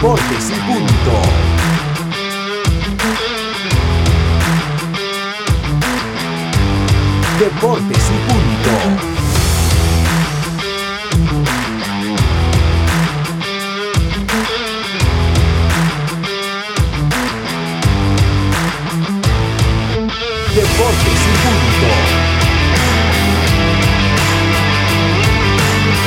Deportes y punto. Deportes y punto.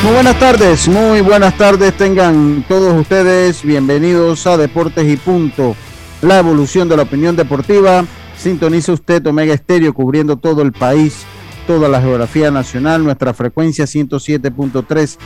Muy buenas tardes, muy buenas tardes tengan todos ustedes. Bienvenidos a Deportes y Punto, la evolución de la opinión deportiva. Sintoniza usted Omega Estéreo cubriendo todo el país, toda la geografía nacional, nuestra frecuencia 107.3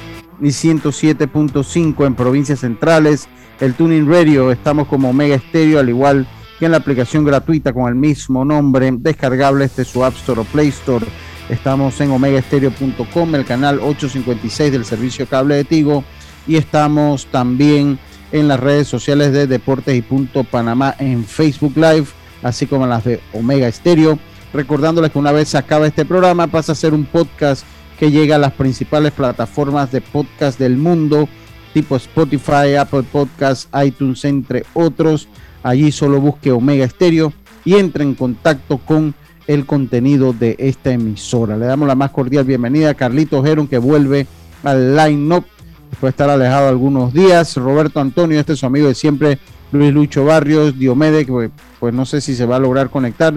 y 107.5 en provincias centrales. El Tuning Radio, estamos como Omega Estéreo, al igual que en la aplicación gratuita con el mismo nombre, descargable este su App Store o Play Store. Estamos en omegaestereo.com, el canal 856 del servicio cable de Tigo y estamos también en las redes sociales de Deportes y Punto Panamá en Facebook Live, así como en las de Omega Estéreo. Recordándoles que una vez se acaba este programa pasa a ser un podcast que llega a las principales plataformas de podcast del mundo, tipo Spotify, Apple Podcasts, iTunes, entre otros. Allí solo busque Omega Estéreo y entre en contacto con el contenido de esta emisora. Le damos la más cordial bienvenida a Carlito Geron que vuelve al line-up después de estar alejado algunos días. Roberto Antonio, este es su amigo de siempre, Luis Lucho Barrios, Diomede, que pues, pues no sé si se va a lograr conectar,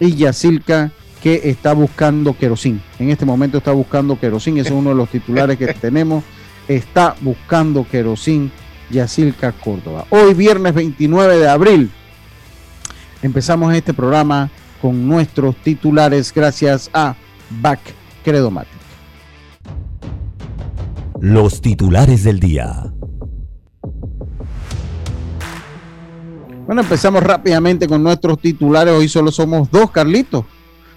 y Yacilca, que está buscando querosín. En este momento está buscando querosín, ese es uno de los titulares que tenemos. Está buscando querosín Yacilca Córdoba. Hoy viernes 29 de abril empezamos este programa con nuestros titulares gracias a Back Credomatic. los titulares del día. Bueno, empezamos rápidamente con nuestros titulares. Hoy solo somos dos, Carlitos.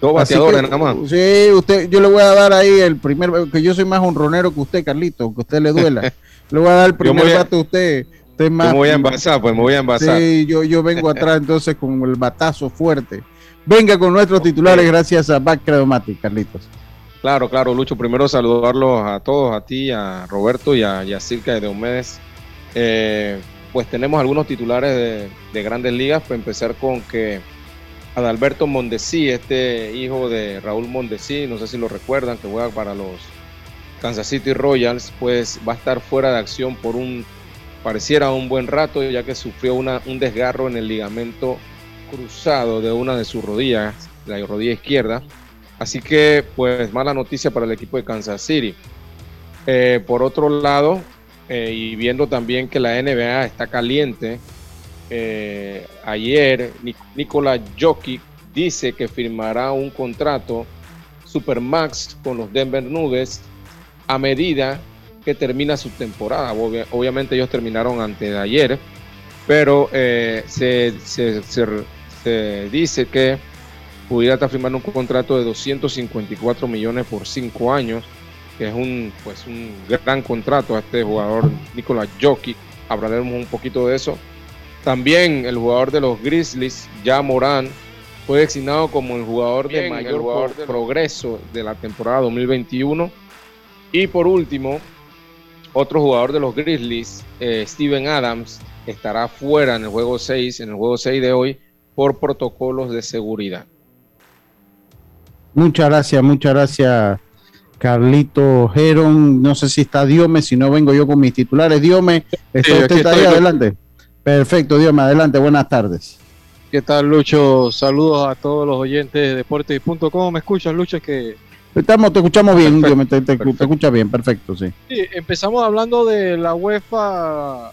Dos bateadores que, nada más. Sí, usted, yo le voy a dar ahí el primer, que yo soy más honronero que usted, Carlito, que a usted le duela. le voy a dar el primer a- bate a usted. Yo me voy a envasar, pues me voy a envasar. Sí, yo, yo vengo atrás entonces con el batazo fuerte. Venga con nuestros titulares gracias a Back Credomatic, Carlitos. Claro, claro, Lucho. Primero saludarlos a todos, a ti, a Roberto y a Yacirca de Diomedes. Eh, pues tenemos algunos titulares de, de grandes ligas. Para empezar con que Adalberto Mondesi, este hijo de Raúl Mondesi, no sé si lo recuerdan, que juega para los Kansas City Royals, pues va a estar fuera de acción por un, pareciera un buen rato, ya que sufrió una, un desgarro en el ligamento cruzado de una de sus rodillas, la rodilla izquierda. Así que, pues, mala noticia para el equipo de Kansas City. Eh, por otro lado, eh, y viendo también que la NBA está caliente, eh, ayer Nic- Nikola Jokic dice que firmará un contrato Supermax con los Denver Nuggets a medida que termina su temporada. Obvia- obviamente ellos terminaron antes de ayer, pero se- se dice que pudiera estar firmando un contrato de 254 millones por cinco años que es un, pues, un gran contrato a este jugador Nicolás Jokic. Hablaremos un poquito de eso. También el jugador de los Grizzlies, ya Morán, fue designado como el jugador de mayor progreso de la temporada 2021. Y por último, otro jugador de los Grizzlies, eh, Steven Adams, estará fuera en el juego 6, en el juego 6 de hoy, por protocolos de seguridad. Muchas gracias, muchas gracias, Carlito Geron. No sé si está Diome, si no vengo yo con mis titulares. Diome, ¿está usted ahí? Adelante. Perfecto, Diome, adelante, buenas tardes. ¿Qué tal, Lucho? Saludos a todos los oyentes de Deportes.com. ¿Cómo me escuchas, Lucho? Es que Estamos, te escuchamos bien, Diome, te, te, escucha bien, perfecto, sí. Sí, empezamos hablando de la UEFA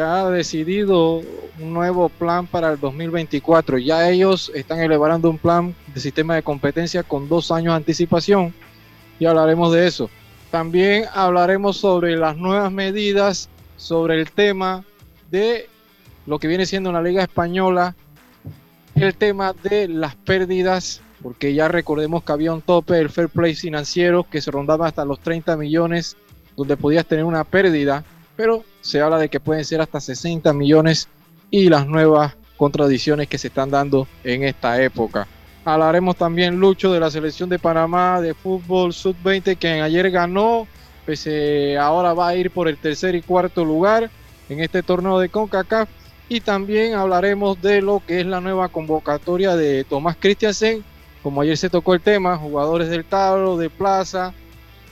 ha decidido un nuevo plan para el 2024. Ya ellos están elaborando un plan de sistema de competencia con dos años de anticipación y hablaremos de eso. También hablaremos sobre las nuevas medidas, sobre el tema de lo que viene siendo la Liga Española, el tema de las pérdidas, porque ya recordemos que había un tope del fair play financiero que se rondaba hasta los 30 millones, donde podías tener una pérdida pero se habla de que pueden ser hasta 60 millones y las nuevas contradicciones que se están dando en esta época. Hablaremos también, Lucho, de la selección de Panamá de fútbol sub-20 que ayer ganó, pese ahora va a ir por el tercer y cuarto lugar en este torneo de CONCACAF. Y también hablaremos de lo que es la nueva convocatoria de Tomás Christiansen, como ayer se tocó el tema, jugadores del tablo, de plaza,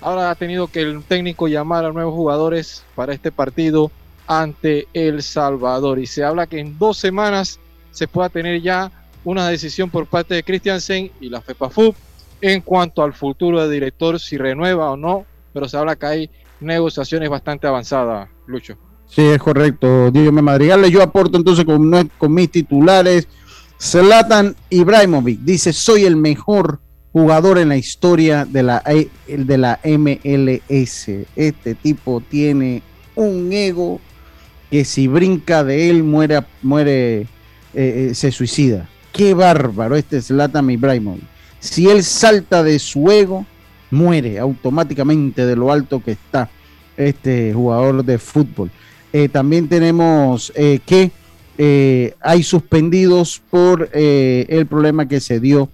Ahora ha tenido que el técnico llamar a nuevos jugadores para este partido ante El Salvador. Y se habla que en dos semanas se pueda tener ya una decisión por parte de Christiansen y la FEPAFUB en cuanto al futuro del director, si renueva o no. Pero se habla que hay negociaciones bastante avanzadas, Lucho. Sí, es correcto. me Madrigal. Yo aporto entonces con, con mis titulares. Zlatan Ibrahimovic dice: Soy el mejor jugador en la historia de la, de la MLS. Este tipo tiene un ego que si brinca de él muere, muere eh, eh, se suicida. Qué bárbaro este Zlatan Ibrahimovic. Si él salta de su ego, muere automáticamente de lo alto que está este jugador de fútbol. Eh, también tenemos que hay suspendidos por el problema que se dio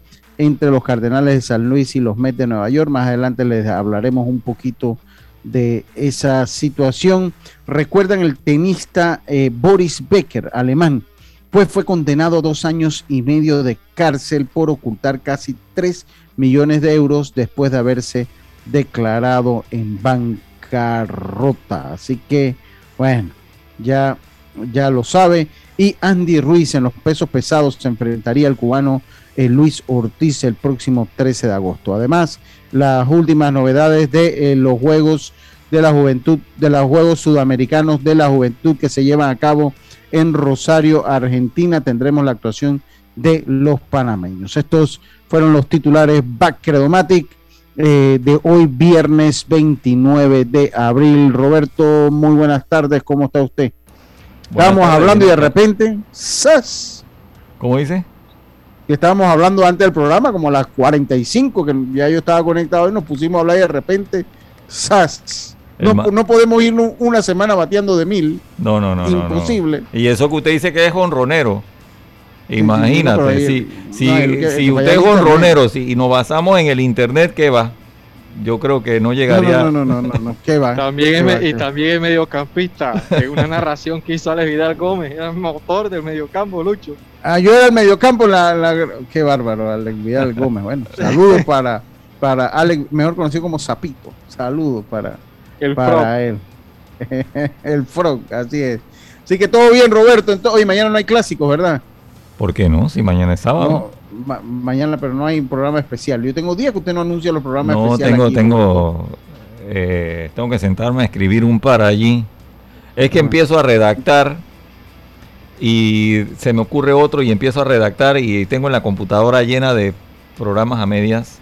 entre los Cardenales de San Luis y los Mets de Nueva York. Más adelante les hablaremos un poquito de esa situación. Recuerdan el tenista eh, Boris Becker, alemán, pues fue condenado a dos años y medio de cárcel por ocultar casi 3 millones de euros después de haberse declarado en bancarrota. Así que, bueno, ya, ya lo sabe. Y Andy Ruiz en los pesos pesados se enfrentaría al cubano eh, Luis Ortiz el próximo 13 de agosto. Además, las últimas novedades de eh, los Juegos de la Juventud, de los Juegos Sudamericanos de la Juventud que se llevan a cabo en Rosario, Argentina. Tendremos la actuación de los panameños. Estos fueron los titulares Backcredomatic eh, de hoy, viernes 29 de abril. Roberto, muy buenas tardes, ¿cómo está usted? Estábamos hablando y de repente, ¡zas! ¿Cómo dice? Estábamos hablando antes del programa, como a las 45, que ya yo estaba conectado y nos pusimos a hablar y de repente, ¡zas! No, podemos ir una semana bateando de mil. No, no, no. Imposible. Y eso que usted dice que es honronero. Imagínate, si, si, si usted es honronero si, y nos basamos en el internet, ¿qué va? yo creo que no llegaría. No, no, no, no, no, ¿Qué va? También es, y también es mediocampista. en una narración que hizo Alex Vidal Gómez, era el motor del mediocampo, Lucho. Ah, yo era el mediocampo, la, la, qué bárbaro, Alex Vidal Gómez. Bueno, saludos para, para Alex, mejor conocido como Zapito. Saludos para, el para él. el Frog, así es. Así que todo bien, Roberto. Entonces, hoy mañana no hay clásicos, ¿verdad? ¿Por qué no? Si mañana es sábado mañana, pero no hay programa especial. Yo tengo días que usted no anuncia los programas no, especiales. No, tengo, tengo, eh, tengo que sentarme a escribir un par allí. Es que empiezo a redactar y se me ocurre otro y empiezo a redactar y tengo en la computadora llena de programas a medias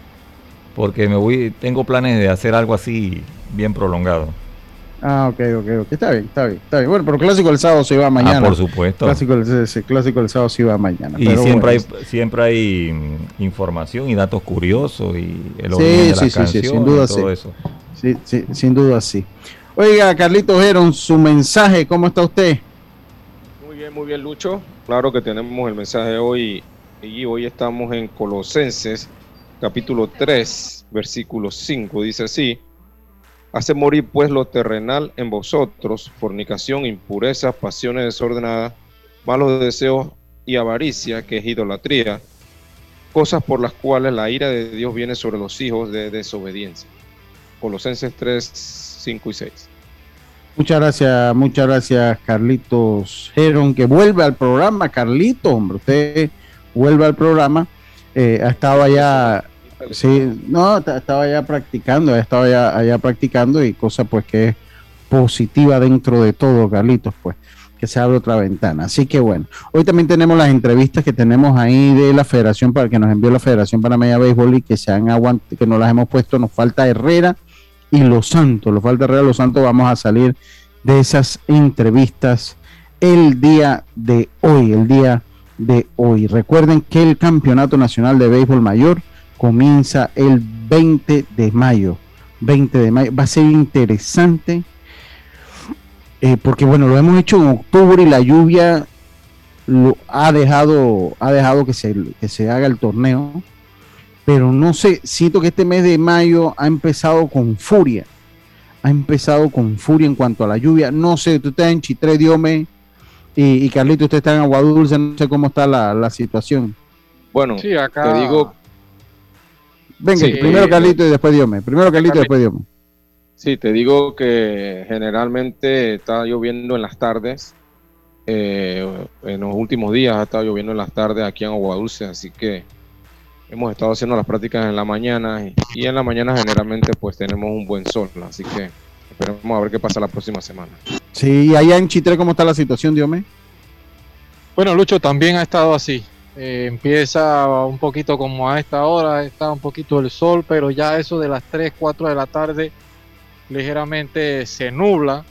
porque me voy, tengo planes de hacer algo así bien prolongado. Ah, ok, ok, ok. Está bien, está bien, está bien. Bueno, pero clásico del sábado se va ah, mañana. Ah, por supuesto. Clásico del, clásico del sábado se va mañana. Y siempre, hay, siempre hay información y datos curiosos y el sí, sí, sí, sin duda todo eso. Sí, sí, sin duda sí. Oiga, Carlitos Heron, su mensaje, ¿cómo está usted? Muy bien, Lucho. Claro que tenemos el mensaje hoy y hoy estamos en Colosenses, capítulo 3, versículo 5. Dice así, hace morir pues lo terrenal en vosotros, fornicación, impureza, pasiones desordenadas, malos deseos y avaricia, que es idolatría, cosas por las cuales la ira de Dios viene sobre los hijos de desobediencia. Colosenses 3, 5 y 6. Muchas gracias, muchas gracias, Carlitos Heron, que vuelve al programa. Carlito, hombre, usted vuelve al programa. Eh, estaba allá, sí, no, estaba ya practicando, estaba ya allá practicando y cosa pues que es positiva dentro de todo, Carlitos, pues que se abre otra ventana. Así que bueno, hoy también tenemos las entrevistas que tenemos ahí de la Federación para que nos envió la Federación Panameña Béisbol y que se han aguantado, que nos las hemos puesto, nos falta Herrera y Los Santos, nos falta y Los Santos, vamos a salir de esas entrevistas el día de hoy, el día de hoy. Recuerden que el Campeonato Nacional de Béisbol Mayor comienza el 20 de mayo. 20 de mayo. Va a ser interesante eh, porque bueno, lo hemos hecho en octubre y la lluvia lo ha dejado, ha dejado que se, que se haga el torneo. Pero no sé, siento que este mes de mayo ha empezado con furia. Ha empezado con furia en cuanto a la lluvia. No sé, tú estás en Chitré, Diome y, y Carlito, usted está en Agua Dulce, no sé cómo está la, situación. Bueno, te digo. Venga, primero Carlito y después Diome. Primero Carlito y después Diome. Sí, te digo que generalmente está lloviendo en las tardes. Eh, en los últimos días ha estado lloviendo en las tardes aquí en Agua Dulce, así que hemos estado haciendo las prácticas en la mañana y, en la mañana generalmente pues tenemos un buen sol, así que esperemos a ver qué pasa la próxima semana. Sí, y allá en Chitre, ¿cómo está la situación, Diome? Bueno, Lucho, también ha estado así. Eh, empieza un poquito como a esta hora, está un poquito el sol, pero ya eso de las 3, 4 de la tarde ligeramente se nubla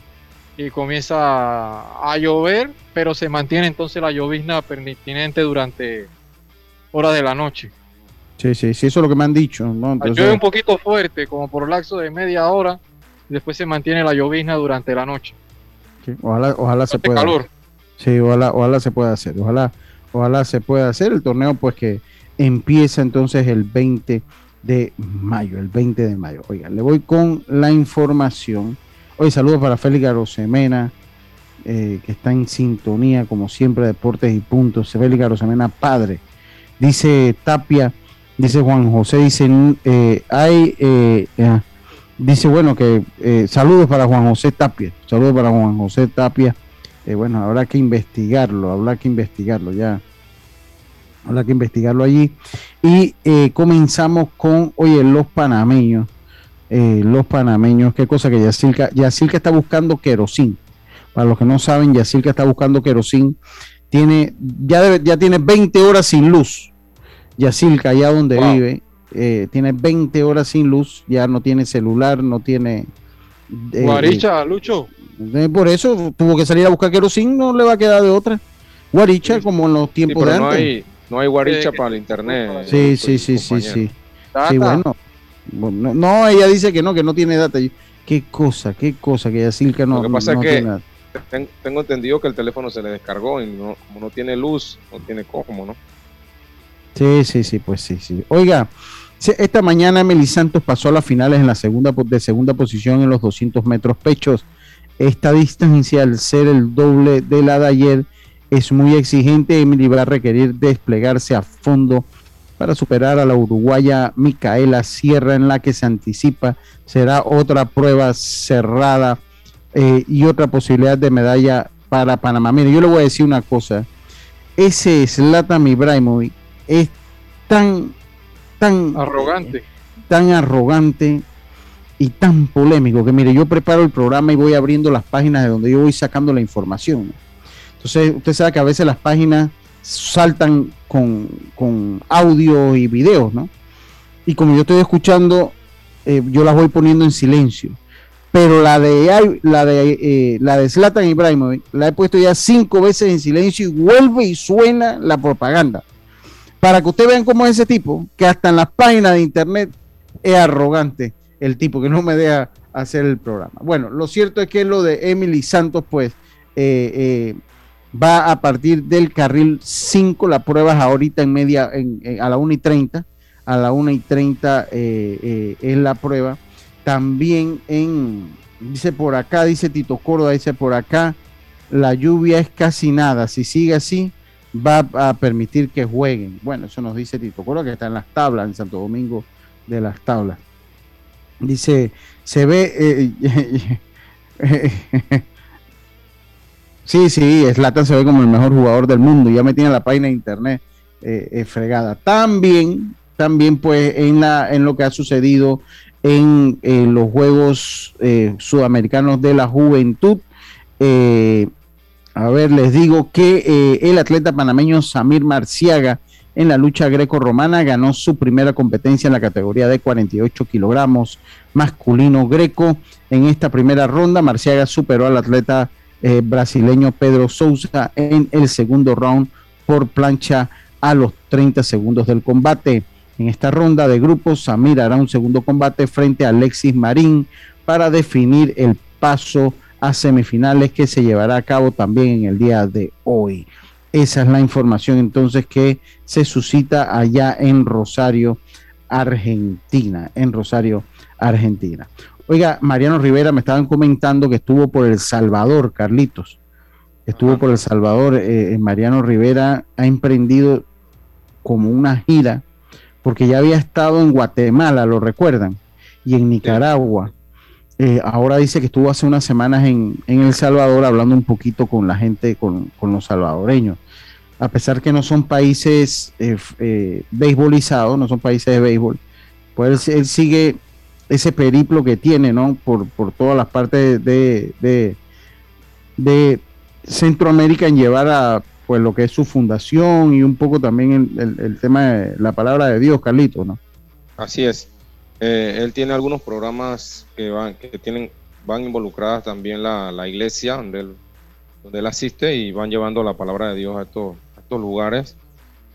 y comienza a llover, pero se mantiene entonces la llovizna pertinente durante horas de la noche. Sí, sí, sí, eso es lo que me han dicho. ¿no? Llueve un poquito fuerte, como por lapso de media hora, y después se mantiene la llovizna durante la noche. ojalá, ojalá se pueda. calor. Sí, ojalá, ojalá se pueda hacer. Ojalá, ojalá se pueda hacer el torneo, pues que empieza entonces el 20 de mayo, el 20 de mayo. Oiga, le voy con la información. Hoy saludos para Félix Arosemena, eh, que está en sintonía, como siempre, Deportes y Puntos. Félix Arosemena, padre. Dice Tapia, dice Juan José, dice, eh, hay, eh, dice, bueno, que saludos para Juan José Tapia, saludos para Juan José Tapia. bueno, habrá que investigarlo, habrá que investigarlo ya Habrá que investigarlo allí. Y eh, comenzamos con, oye, los panameños. Eh, los panameños, qué cosa que Yacilca, Yacilca está buscando querosín. Para los que no saben, Yacilca está buscando querosín. Tiene, ya, ya tiene 20 horas sin luz. Yacilca, allá donde vive, eh, tiene 20 horas sin luz. Ya no tiene celular, no tiene. Guaricha, Lucho. por eso tuvo que salir a buscar querosín, no le va a quedar de otra. Guaricha, como en los tiempos de antes. No hay guaricha para el internet. Sí, sí, sí, sí, sí. Sí, bueno. No, ella dice que no, que no tiene data. Qué cosa, qué cosa que Yacilca no. Lo que pasa es que tengo entendido que el teléfono se le descargó y no, como no tiene luz, no tiene cómo, ¿no? Sí, sí, sí, pues sí, sí. Oiga, esta mañana Emily Santos pasó a las finales en la segunda de segunda posición en los 200 metros pechos. Esta distancia, al ser el doble de la de ayer, es muy exigente. Emily va a requerir desplegarse a fondo para superar a la uruguaya Micaela Sierra, en la que se anticipa será otra prueba cerrada eh, y otra posibilidad de medalla para Panamá. Mire, yo le voy a decir una cosa. Ese Zlatan Ibrahimovic es tan, tan arrogante, tan arrogante y tan polémico que mire, yo preparo el programa y voy abriendo las páginas de donde yo voy sacando la información. Entonces, usted sabe que a veces las páginas saltan con, audio y videos, ¿no? Y como yo estoy escuchando, eh, yo las voy poniendo en silencio. Pero la de la de eh, la de Zlatan Ibrahimovic la he puesto ya cinco veces en silencio y vuelve y suena la propaganda. Para que ustedes vean cómo es ese tipo, que hasta en las páginas de internet es arrogante. el tipo que no me deja hacer el programa. Bueno, lo cierto es que lo de Emily Santos, pues, eh, eh, va a partir del carril 5, la prueba es ahorita en media, a la 1 y 30, a la 1 y 30 eh, es la prueba. También en, dice por acá, dice Tito Córdoba, dice por acá, la lluvia es casi nada, si sigue así, va a permitir que jueguen. Bueno, eso nos dice Tito Córdoba, que está en las tablas, en Santo Domingo de las tablas. Dice, se ve... Sí, sí, Slatan se ve como el mejor jugador del mundo. Ya me tiene la página de internet eh, eh, fregada. También, también, pues, en, la, en lo que ha sucedido en eh, los Juegos Sudamericanos de la Juventud. A ver, les digo que el atleta panameño Samir Marciaga en la lucha greco-romana ganó su primera competencia en la categoría de 48 kilogramos masculino greco. En esta primera ronda, Marciaga superó al atleta eh, brasileño Pedro Souza en el segundo round por plancha a los 30 segundos del combate. En esta ronda de grupos, Samir hará un segundo combate frente a Alexis Marín para definir el paso a semifinales que se llevará a cabo también en el día de hoy. Esa es la información entonces que se suscita allá en Rosario, Argentina, en Rosario, Argentina. Oiga, Mariano Rivera me estaban comentando que estuvo por El Salvador, Carlitos. Estuvo por El Salvador. Eh, eh, Mariano Rivera ha emprendido como una gira, porque ya había estado en Guatemala, lo recuerdan, y en Nicaragua. Eh, ahora dice que estuvo hace unas semanas en, El Salvador hablando un poquito con la gente, con, los salvadoreños. A pesar que no son países eh, beisbolizados, no son países de béisbol, pues él sigue ese periplo que tiene, ¿no? Por, por todas las partes de, de, Centroamérica en llevar a pues lo que es su fundación y un poco también el, tema de la palabra de Dios, Carlito, ¿no? Así es. Eh, él tiene algunos programas que van, que tienen, van involucradas también la, la iglesia donde él, donde él asiste y van llevando la palabra de Dios a estos, estos lugares.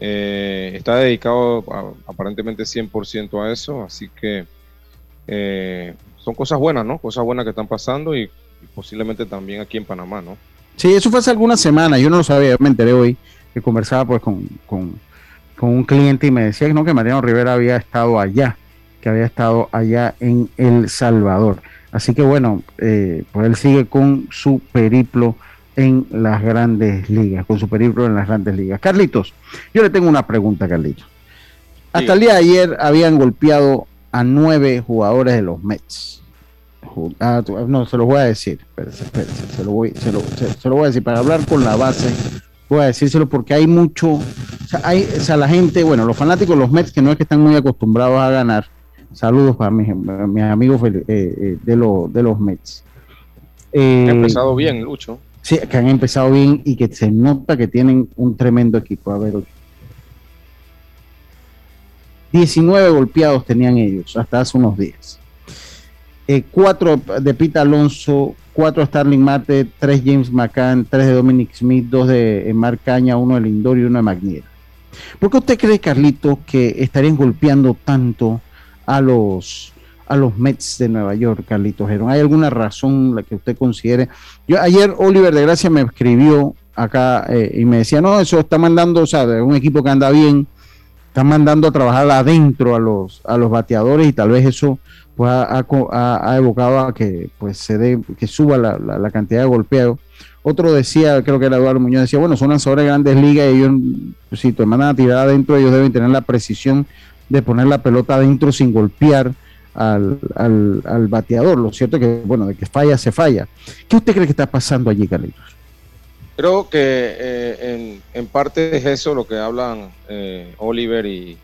Eh, está dedicado aparentemente 100% a eso, así que eh, son cosas buenas, ¿no? Cosas buenas que están pasando y, posiblemente también aquí en Panamá, ¿no? Sí, eso fue hace algunas semanas, yo no lo sabía, me enteré hoy que conversaba pues con, un cliente y me decía no, que Mariano Rivera había estado allá, que había estado allá en El Salvador. Así que bueno, eh, pues él sigue con su periplo en las grandes ligas, con su periplo en las grandes ligas. Carlitos, yo le tengo una pregunta, Carlitos. Hasta el día de ayer habían golpeado a nueve jugadores de los Mets. Ah, no, se los voy a decir. se, lo voy, se, lo, voy a decir. Para hablar con la base, voy a decírselo porque hay mucho. O sea, hay, o sea, la gente, bueno, los fanáticos de los Mets, que no es que están muy acostumbrados a ganar. Saludos para mis, amigos eh, eh, de, de los Mets. Eh, han empezado bien, Lucho. Sí, que han empezado bien y que se nota que tienen un tremendo equipo. A ver, 19 golpeados tenían ellos hasta hace unos días. Eh, cuatro de Pita Alonso, cuatro Starling Marte, tres James McCann, tres de Dominic Smith, dos de eh, Mark Caña, uno de Lindor y uno de Magnier. ¿Por qué usted cree, Carlito, que estarían golpeando tanto a los, a los Mets de Nueva York, Carlitos ¿Hay alguna razón la que usted considere? Yo ayer Oliver de Gracia me escribió acá eh, y me decía, no, eso está mandando, o sea, un equipo que anda bien, están mandando a trabajar adentro a los, a los bateadores y tal vez eso pues, ha, evocado a que pues se dé, que suba la, cantidad de golpeados. Otro decía, creo que era Eduardo Muñoz, decía, bueno, son lanzadores de grandes ligas y ellos, si te mandan a tirar adentro, ellos deben tener la precisión de poner la pelota adentro sin golpear al, al, bateador. Lo cierto es que, bueno, de que falla, se falla. ¿Qué usted cree que está pasando allí, Carlitos? Creo que eh, en, parte es eso lo que hablan eh, Oliver y,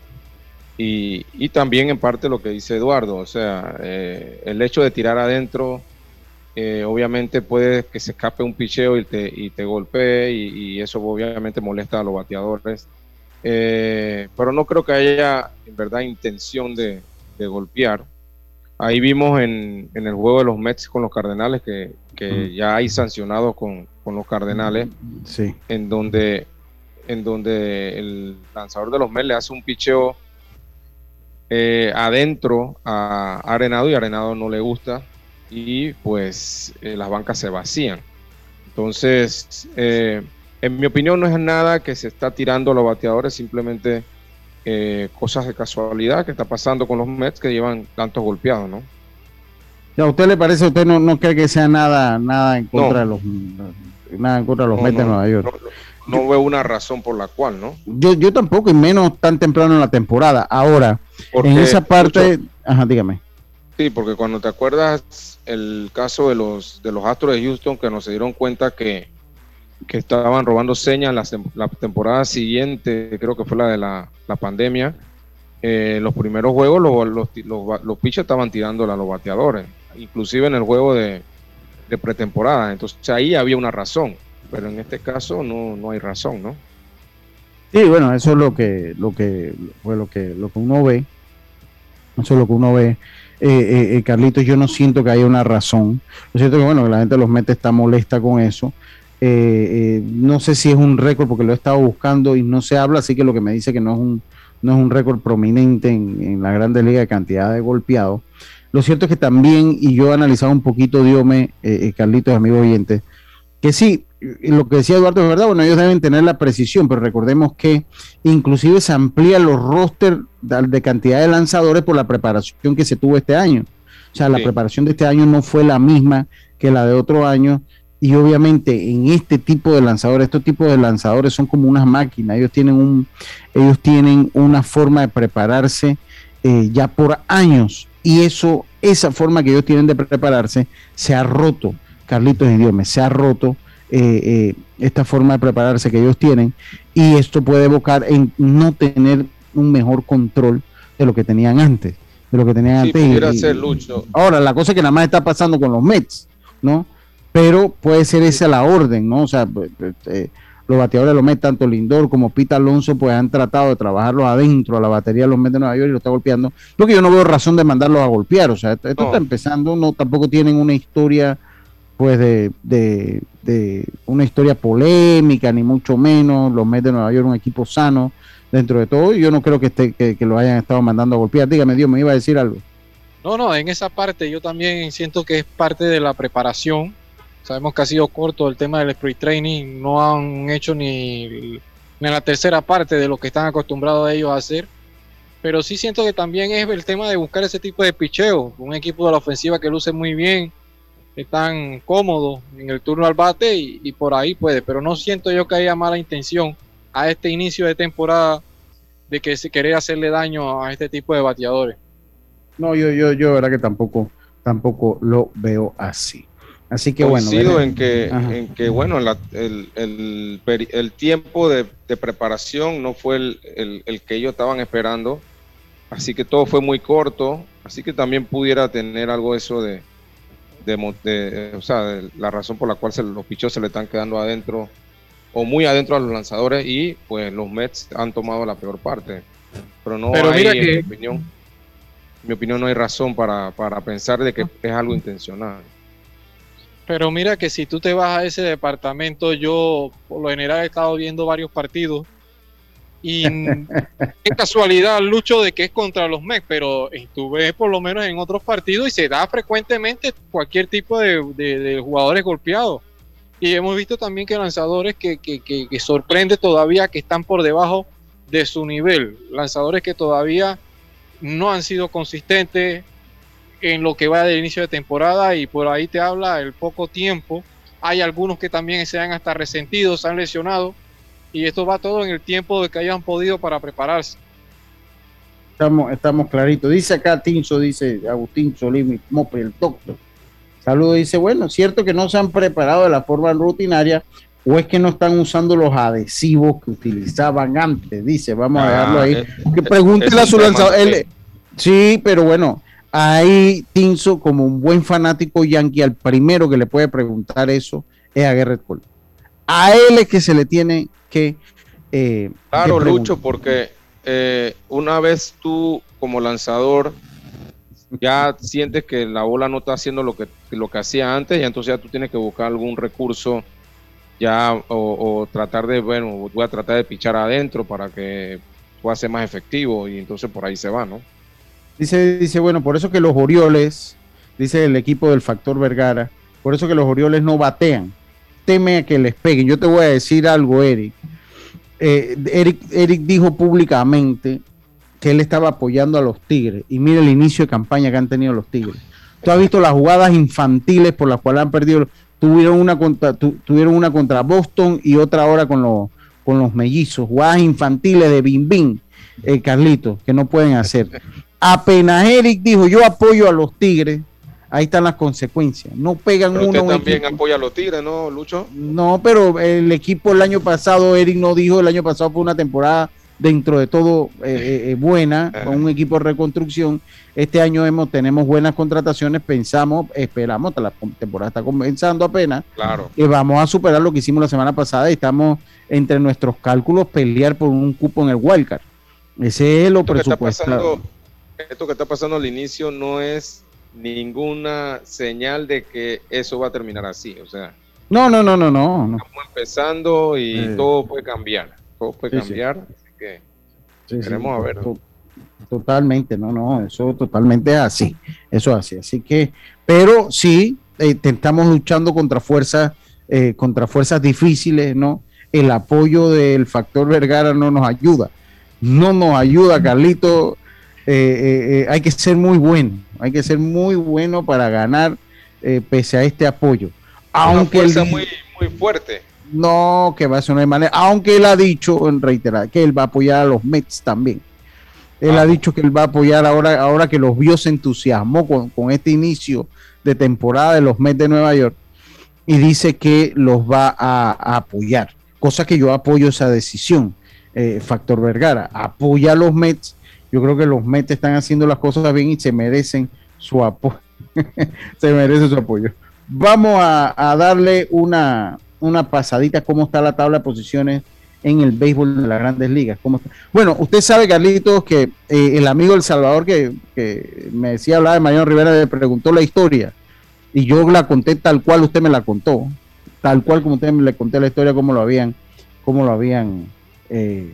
y, también en parte lo que dice Eduardo. O sea, eh, el hecho de tirar adentro, obviamente puede que se escape un picheo y te, y te golpee y, eso obviamente molesta a los bateadores. Pero no creo que haya en verdad intención de, de golpear. Ahí vimos en, el juego de los Mets con los Cardenales que, ya hay sancionados con, los Cardenales, sí. en donde en donde el lanzador de los Mets le hace un picheo eh, adentro a Arenado y Arenado no le gusta y pues eh, las bancas se vacían. Entonces, eh, en mi opinión no es nada que se está tirando a los bateadores, simplemente cosas de casualidad que está pasando con los Mets que llevan tantos golpeados, ¿no? ¿A usted le parece, usted no, no cree que sea nada, nada en contra de los nada en contra de los Mets de Nueva York? no veo una razón por la cual, ¿no? Yo, yo tampoco, y menos tan temprano en la temporada. Ahora, en esa parte, ajá, dígame. Sí, porque cuando te acuerdas el caso de los de los Astros de Houston que nos se dieron cuenta que, que estaban robando señas la, la, temporada siguiente, creo que fue la de la, pandemia, eh, los primeros juegos los, los, los, los estaban tirando a los bateadores, inclusive en el juego de, pretemporada. Entonces ahí había una razón pero en este caso no, no hay razón, ¿no? Sí, bueno, eso es lo que, lo que, lo que, lo que uno ve. Eso es lo que uno ve. Eh, eh, eh, Carlitos, yo no siento que haya una razón. Lo siento que, bueno, que la gente los mete está molesta con eso. No sé si es un récord porque lo he estado buscando y no se habla, así que lo que me dice que no es un, no es un récord prominente en, en la Grande Liga de cantidad de golpeados. Lo cierto es que también, y yo he analizado un poquito, Diome, Carlitos, amigo oyente, que sí, lo que decía Eduardo es verdad, bueno, ellos deben tener la precisión, pero recordemos que inclusive se amplían los roster de cantidad de lanzadores por la preparación que se tuvo este año. O sea, la preparación de este año no fue la misma que la de otro año. Y obviamente en este tipo de lanzadores, estos tipos de lanzadores son como unas máquinas. Ellos tienen un, ellos tienen una forma de prepararse eh, ya por años. Y eso, esa forma que ellos tienen de prepararse, se ha roto. Carlitos Idiome, se ha roto eh, eh, esta forma de prepararse que ellos tienen y esto puede evocar en no tener un mejor control de lo que tenían antes, de lo que tenían antes. Ahora, la cosa que nada más está pasando con los Mets, ¿no? Pero puede ser esa la orden, ¿no? O sea, pues, pues, eh, los bateadores de los Mets, tanto Lindor como Pita Alonso, pues han tratado de trabajarlos adentro a la batería de los Mets de Nueva York y lo está golpeando. Porque yo no veo razón de mandarlos a golpear, o sea, esto, está empezando, no tampoco tienen una historia pues de, de, una historia polémica, ni mucho menos. Los Mets de Nueva York, un equipo sano dentro de todo. Y yo no creo que, esté, que, lo hayan estado mandando a golpear. Dígame, Dios, me iba a decir algo. No, no, en esa parte yo también siento que es parte de la preparación. Sabemos que ha sido corto el tema del sprint training. No han hecho ni, ni la tercera parte de lo que están acostumbrados ellos a hacer. Pero sí siento que también es el tema de buscar ese tipo de picheo. Un equipo de la ofensiva que luce muy bien están cómodos en el turno al bate y, por ahí puede, pero no siento yo que haya mala intención a este inicio de temporada de que se quería hacerle daño a este tipo de bateadores. No, yo, yo, yo, verdad que tampoco, tampoco lo veo así. Así que bueno. en que, en que bueno, el, el, tiempo de, preparación no fue el, el que ellos estaban esperando. Así que todo fue muy corto. Así que también pudiera tener algo eso de, de, o sea, la razón por la cual se, los pichos se le están quedando adentro o muy adentro a los lanzadores y pues los Mets han tomado la peor parte. Pero no hay, en mi opinión, mi opinión no hay razón para, para pensar de que es algo intencional. Pero mira que si tú te vas a ese departamento, yo por lo general he estado viendo varios partidos y qué casualidad, Lucho, de que es contra los Mets, pero estuve por lo menos en otros partidos y se da frecuentemente cualquier tipo de, jugadores golpeados. Y hemos visto también que lanzadores que, que, sorprende todavía que están por debajo de su nivel. Lanzadores que todavía no han sido consistentes en lo que va del inicio de temporada y por ahí te habla el poco tiempo. Hay algunos que también se han hasta resentido, se han lesionado y esto va todo en el tiempo de que hayan podido para prepararse. Estamos, estamos claritos. Dice acá Tinso, dice Agustín Solís, Mope, el doctor. Saludos, dice, bueno, cierto que no se han preparado de la forma rutinaria o es que no están usando los adhesivos que utilizaban antes, dice, vamos a dejarlo ahí. Ah, que pregúntele a su lanzador. sí, pero bueno, ahí Tinso, como un buen fanático yankee, al primero que le puede preguntar eso es a Garrett Cole. A él es que se le tiene que... Eh, claro, Lucho, porque eh, una vez tú como lanzador ya sientes que la bola no está haciendo lo que, lo que hacía antes y entonces ya tú tienes que buscar algún recurso ya o, tratar de, bueno, voy a tratar de pichar adentro para que pueda ser más efectivo y entonces por ahí se va, ¿no? Dice, dice, bueno, por eso que los Orioles, dice el equipo del Factor Vergara, por eso que los Orioles no batean. Teme a que les peguen. Yo te voy a decir algo, Eric. Eh, Eric, Eric dijo públicamente que él estaba apoyando a los Tigres. Y mira el inicio de campaña que han tenido los Tigres. Tú has visto las jugadas infantiles por las cuales han perdido. Tuvieron una contra, tuvieron una contra Boston y otra ahora con los, con los mellizos. Jugadas infantiles de Bim Bim, eh, Carlito, que no pueden hacer. Apenas Eric dijo, yo apoyo a los Tigres, ahí están las consecuencias. No pegan pero uno. Usted también apoya a los Tigres, ¿no, Lucho? No, pero el equipo el año pasado, Eric no dijo, el año pasado fue una temporada dentro de todo eh, eh, eh buena, con un equipo de reconstrucción. Este año hemos, tenemos buenas contrataciones, pensamos, esperamos, la temporada está comenzando apenas, claro. que vamos a superar lo que hicimos la semana pasada y estamos entre nuestros cálculos pelear por un cupo en el wildcard. Ese es lo presupuestado esto que está pasando al inicio no es ninguna señal de que eso va a terminar así. O sea, no, no, no, no, no. Estamos empezando y eh. todo puede cambiar. Todo puede cambiar. Así que queremos a ver. Totalmente, no, no, eso totalmente es así. Eso es así. Así que, pero sí, eh, estamos luchando contra fuerzas, eh, contra fuerzas difíciles, ¿no? El apoyo del factor Vergara no nos ayuda. No nos ayuda, Carlito eh, eh, eh, hay que ser muy bueno, hay que ser muy bueno para ganar pese a este apoyo. Aunque Una muy, muy fuerte. No, que va a ser una manera, aunque él ha dicho en reiterada que él va a apoyar a los Mets también. Él ha dicho que él va a apoyar ahora, ahora que los vio se entusiasmó con, este inicio de temporada de los Mets de Nueva York y dice que los va a, apoyar, cosa que yo apoyo esa decisión. Factor Vergara apoya a los Mets yo creo que los Mets están haciendo las cosas bien y se merecen su apoyo. se merece su apoyo. Vamos a, darle una, una pasadita cómo está la tabla de posiciones en el béisbol de las grandes ligas. ¿Cómo Bueno, usted sabe, Carlitos, que eh, el amigo El Salvador que, me decía hablar de Mariano Rivera le preguntó la historia y yo la conté tal cual usted me la contó, tal cual como usted me le conté la historia, cómo lo habían, cómo lo habían eh,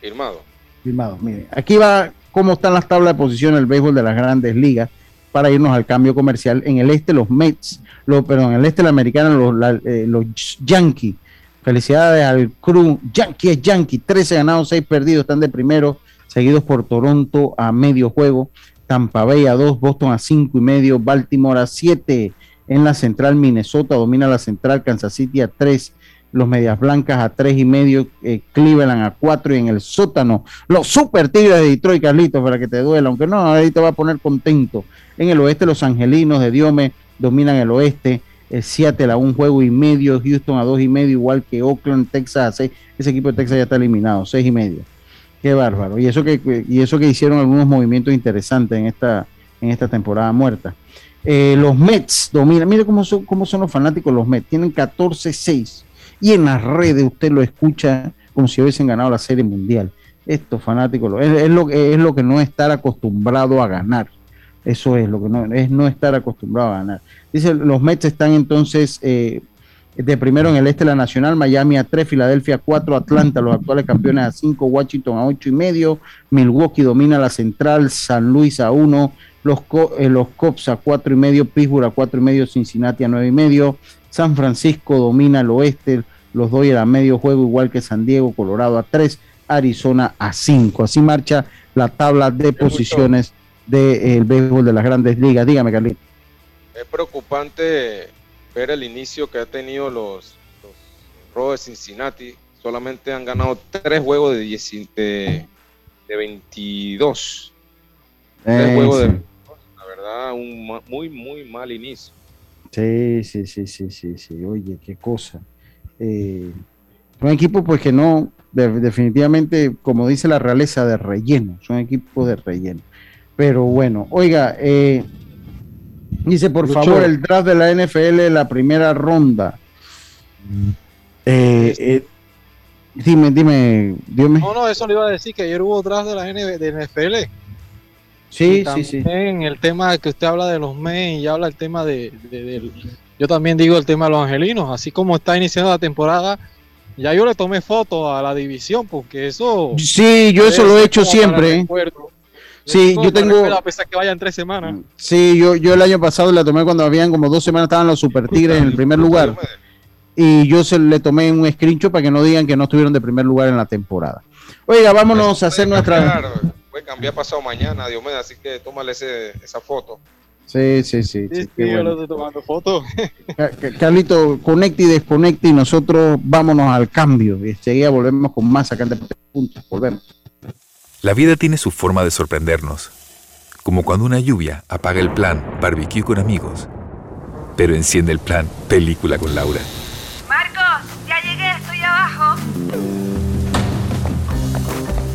firmado Miren, aquí va cómo están las tablas de posición el béisbol de las grandes ligas para irnos al cambio comercial. En el este, los Mets, perdón, en el este, la americana, los, eh, los Yankees. Felicidades al crew. Yankee es Yankee. 13 ganados, 6 perdidos. Están de primero, seguidos por Toronto a medio juego. Tampa Bay a 2, Boston a 5 y medio, Baltimore a 7. En la central, Minnesota domina la central, Kansas City a 3 los Medias Blancas a tres y medio, eh, Cleveland a cuatro y en el sótano los Super Tigres de Detroit, Carlitos, para que te duela, aunque no, ahí te va a poner contento. En el oeste los Angelinos de Diome dominan el oeste, el Seattle a un juego y medio, Houston a dos y medio, igual que Oakland, Texas a seis, ese equipo de Texas ya está eliminado, seis y medio. Qué bárbaro. Y eso que, y eso que hicieron algunos movimientos interesantes en esta, en esta temporada muerta. Eh, los Mets dominan, mire cómo son, cómo son los fanáticos los Mets, tienen 14-6 y en las redes usted lo escucha como si hubiesen ganado la Serie Mundial. Esto, fanático, es, lo, es lo que no estar acostumbrado a ganar. Eso es lo que no es no estar acostumbrado a ganar. Dice, los Mets están entonces eh, de primero en el este de la Nacional, Miami a 3, Filadelfia a 4, Atlanta, los actuales campeones a 5, Washington a 8 y medio, Milwaukee domina la central, San Luis a 1, los, eh, los Cops a 4 y medio, Pittsburgh a 4 y medio, Cincinnati a 9 y medio, San Francisco domina el oeste, los Dodgers a medio juego, igual que San Diego, Colorado a 3, Arizona a 5. Así marcha la tabla de posiciones del béisbol de las grandes ligas. Dígame, Carlito. Es preocupante ver el inicio que ha tenido los, los de Cincinnati. Solamente han ganado tres juegos de, 22. Tres juegos de La verdad, un muy, muy mal inicio. Sí, sí, sí, sí, sí, sí. Oye, qué cosa. Eh, son equipos pues que no, definitivamente, como dice la realeza, de relleno, son equipos de relleno. Pero bueno, oiga, eh, dice por favor el draft de la NFL, la primera ronda. Eh, dime, dime, dime. No, no, eso le iba a decir que ayer hubo draft de la NFL. Sí, sí, sí. En el tema que usted habla de los men y habla el tema de, yo también digo el tema de los angelinos, así como está iniciando la temporada, ya yo le tomé foto a la división, porque eso... Sí, yo eso lo he hecho siempre. Sí, yo tengo. A pesar que vayan tres semanas. Sí, yo, yo el año pasado la tomé cuando habían como dos semanas, estaban los Super Tigres en el primer lugar. Y yo se le tomé un screenshot para que no digan que no estuvieron de primer lugar en la temporada. Oiga, vámonos a hacer nuestra. Cambiar pasado mañana, Diomedes, así que tómale ese, esa foto. Sí, sí, sí. sí, yo lo estoy tomando fotos. Carlito, conecte y desconecte y nosotros vámonos al cambio. Y enseguida volvemos con más acá en Puntos. Volvemos. La vida tiene su forma de sorprendernos, como cuando una lluvia apaga el plan barbecue con amigos, pero enciende el plan película con Laura.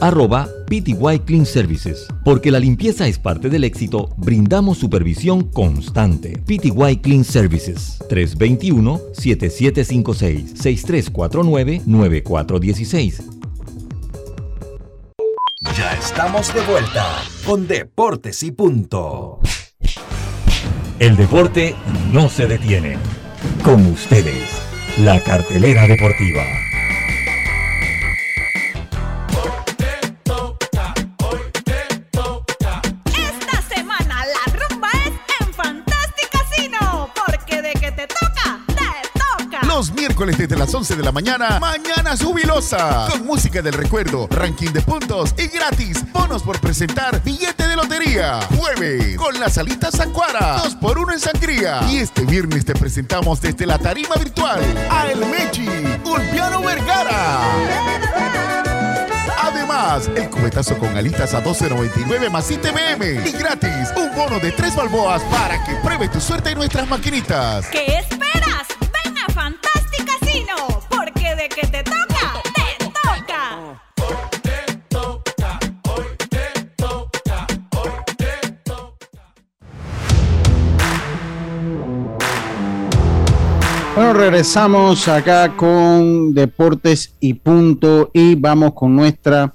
arroba PTY Clean Services. Porque la limpieza es parte del éxito, brindamos supervisión constante. PTY Clean Services 321-7756-6349-9416. Ya estamos de vuelta con Deportes y Punto. El deporte no se detiene. Con ustedes, la cartelera deportiva. Desde las 11 de la mañana, Mañana Jubilosa, con música del recuerdo, ranking de puntos y gratis, bonos por presentar, billete de lotería. Jueves, con las alitas Zacuara, 2 por 1 en sangría. Y este viernes te presentamos desde la tarima virtual a El Mechi, Ulpiano Vergara. Además, el cubetazo con alitas a 12.99 más ITBM. Y gratis, un bono de tres balboas para que pruebe tu suerte en nuestras maquinitas. Bueno, regresamos acá con Deportes y Punto y vamos con nuestra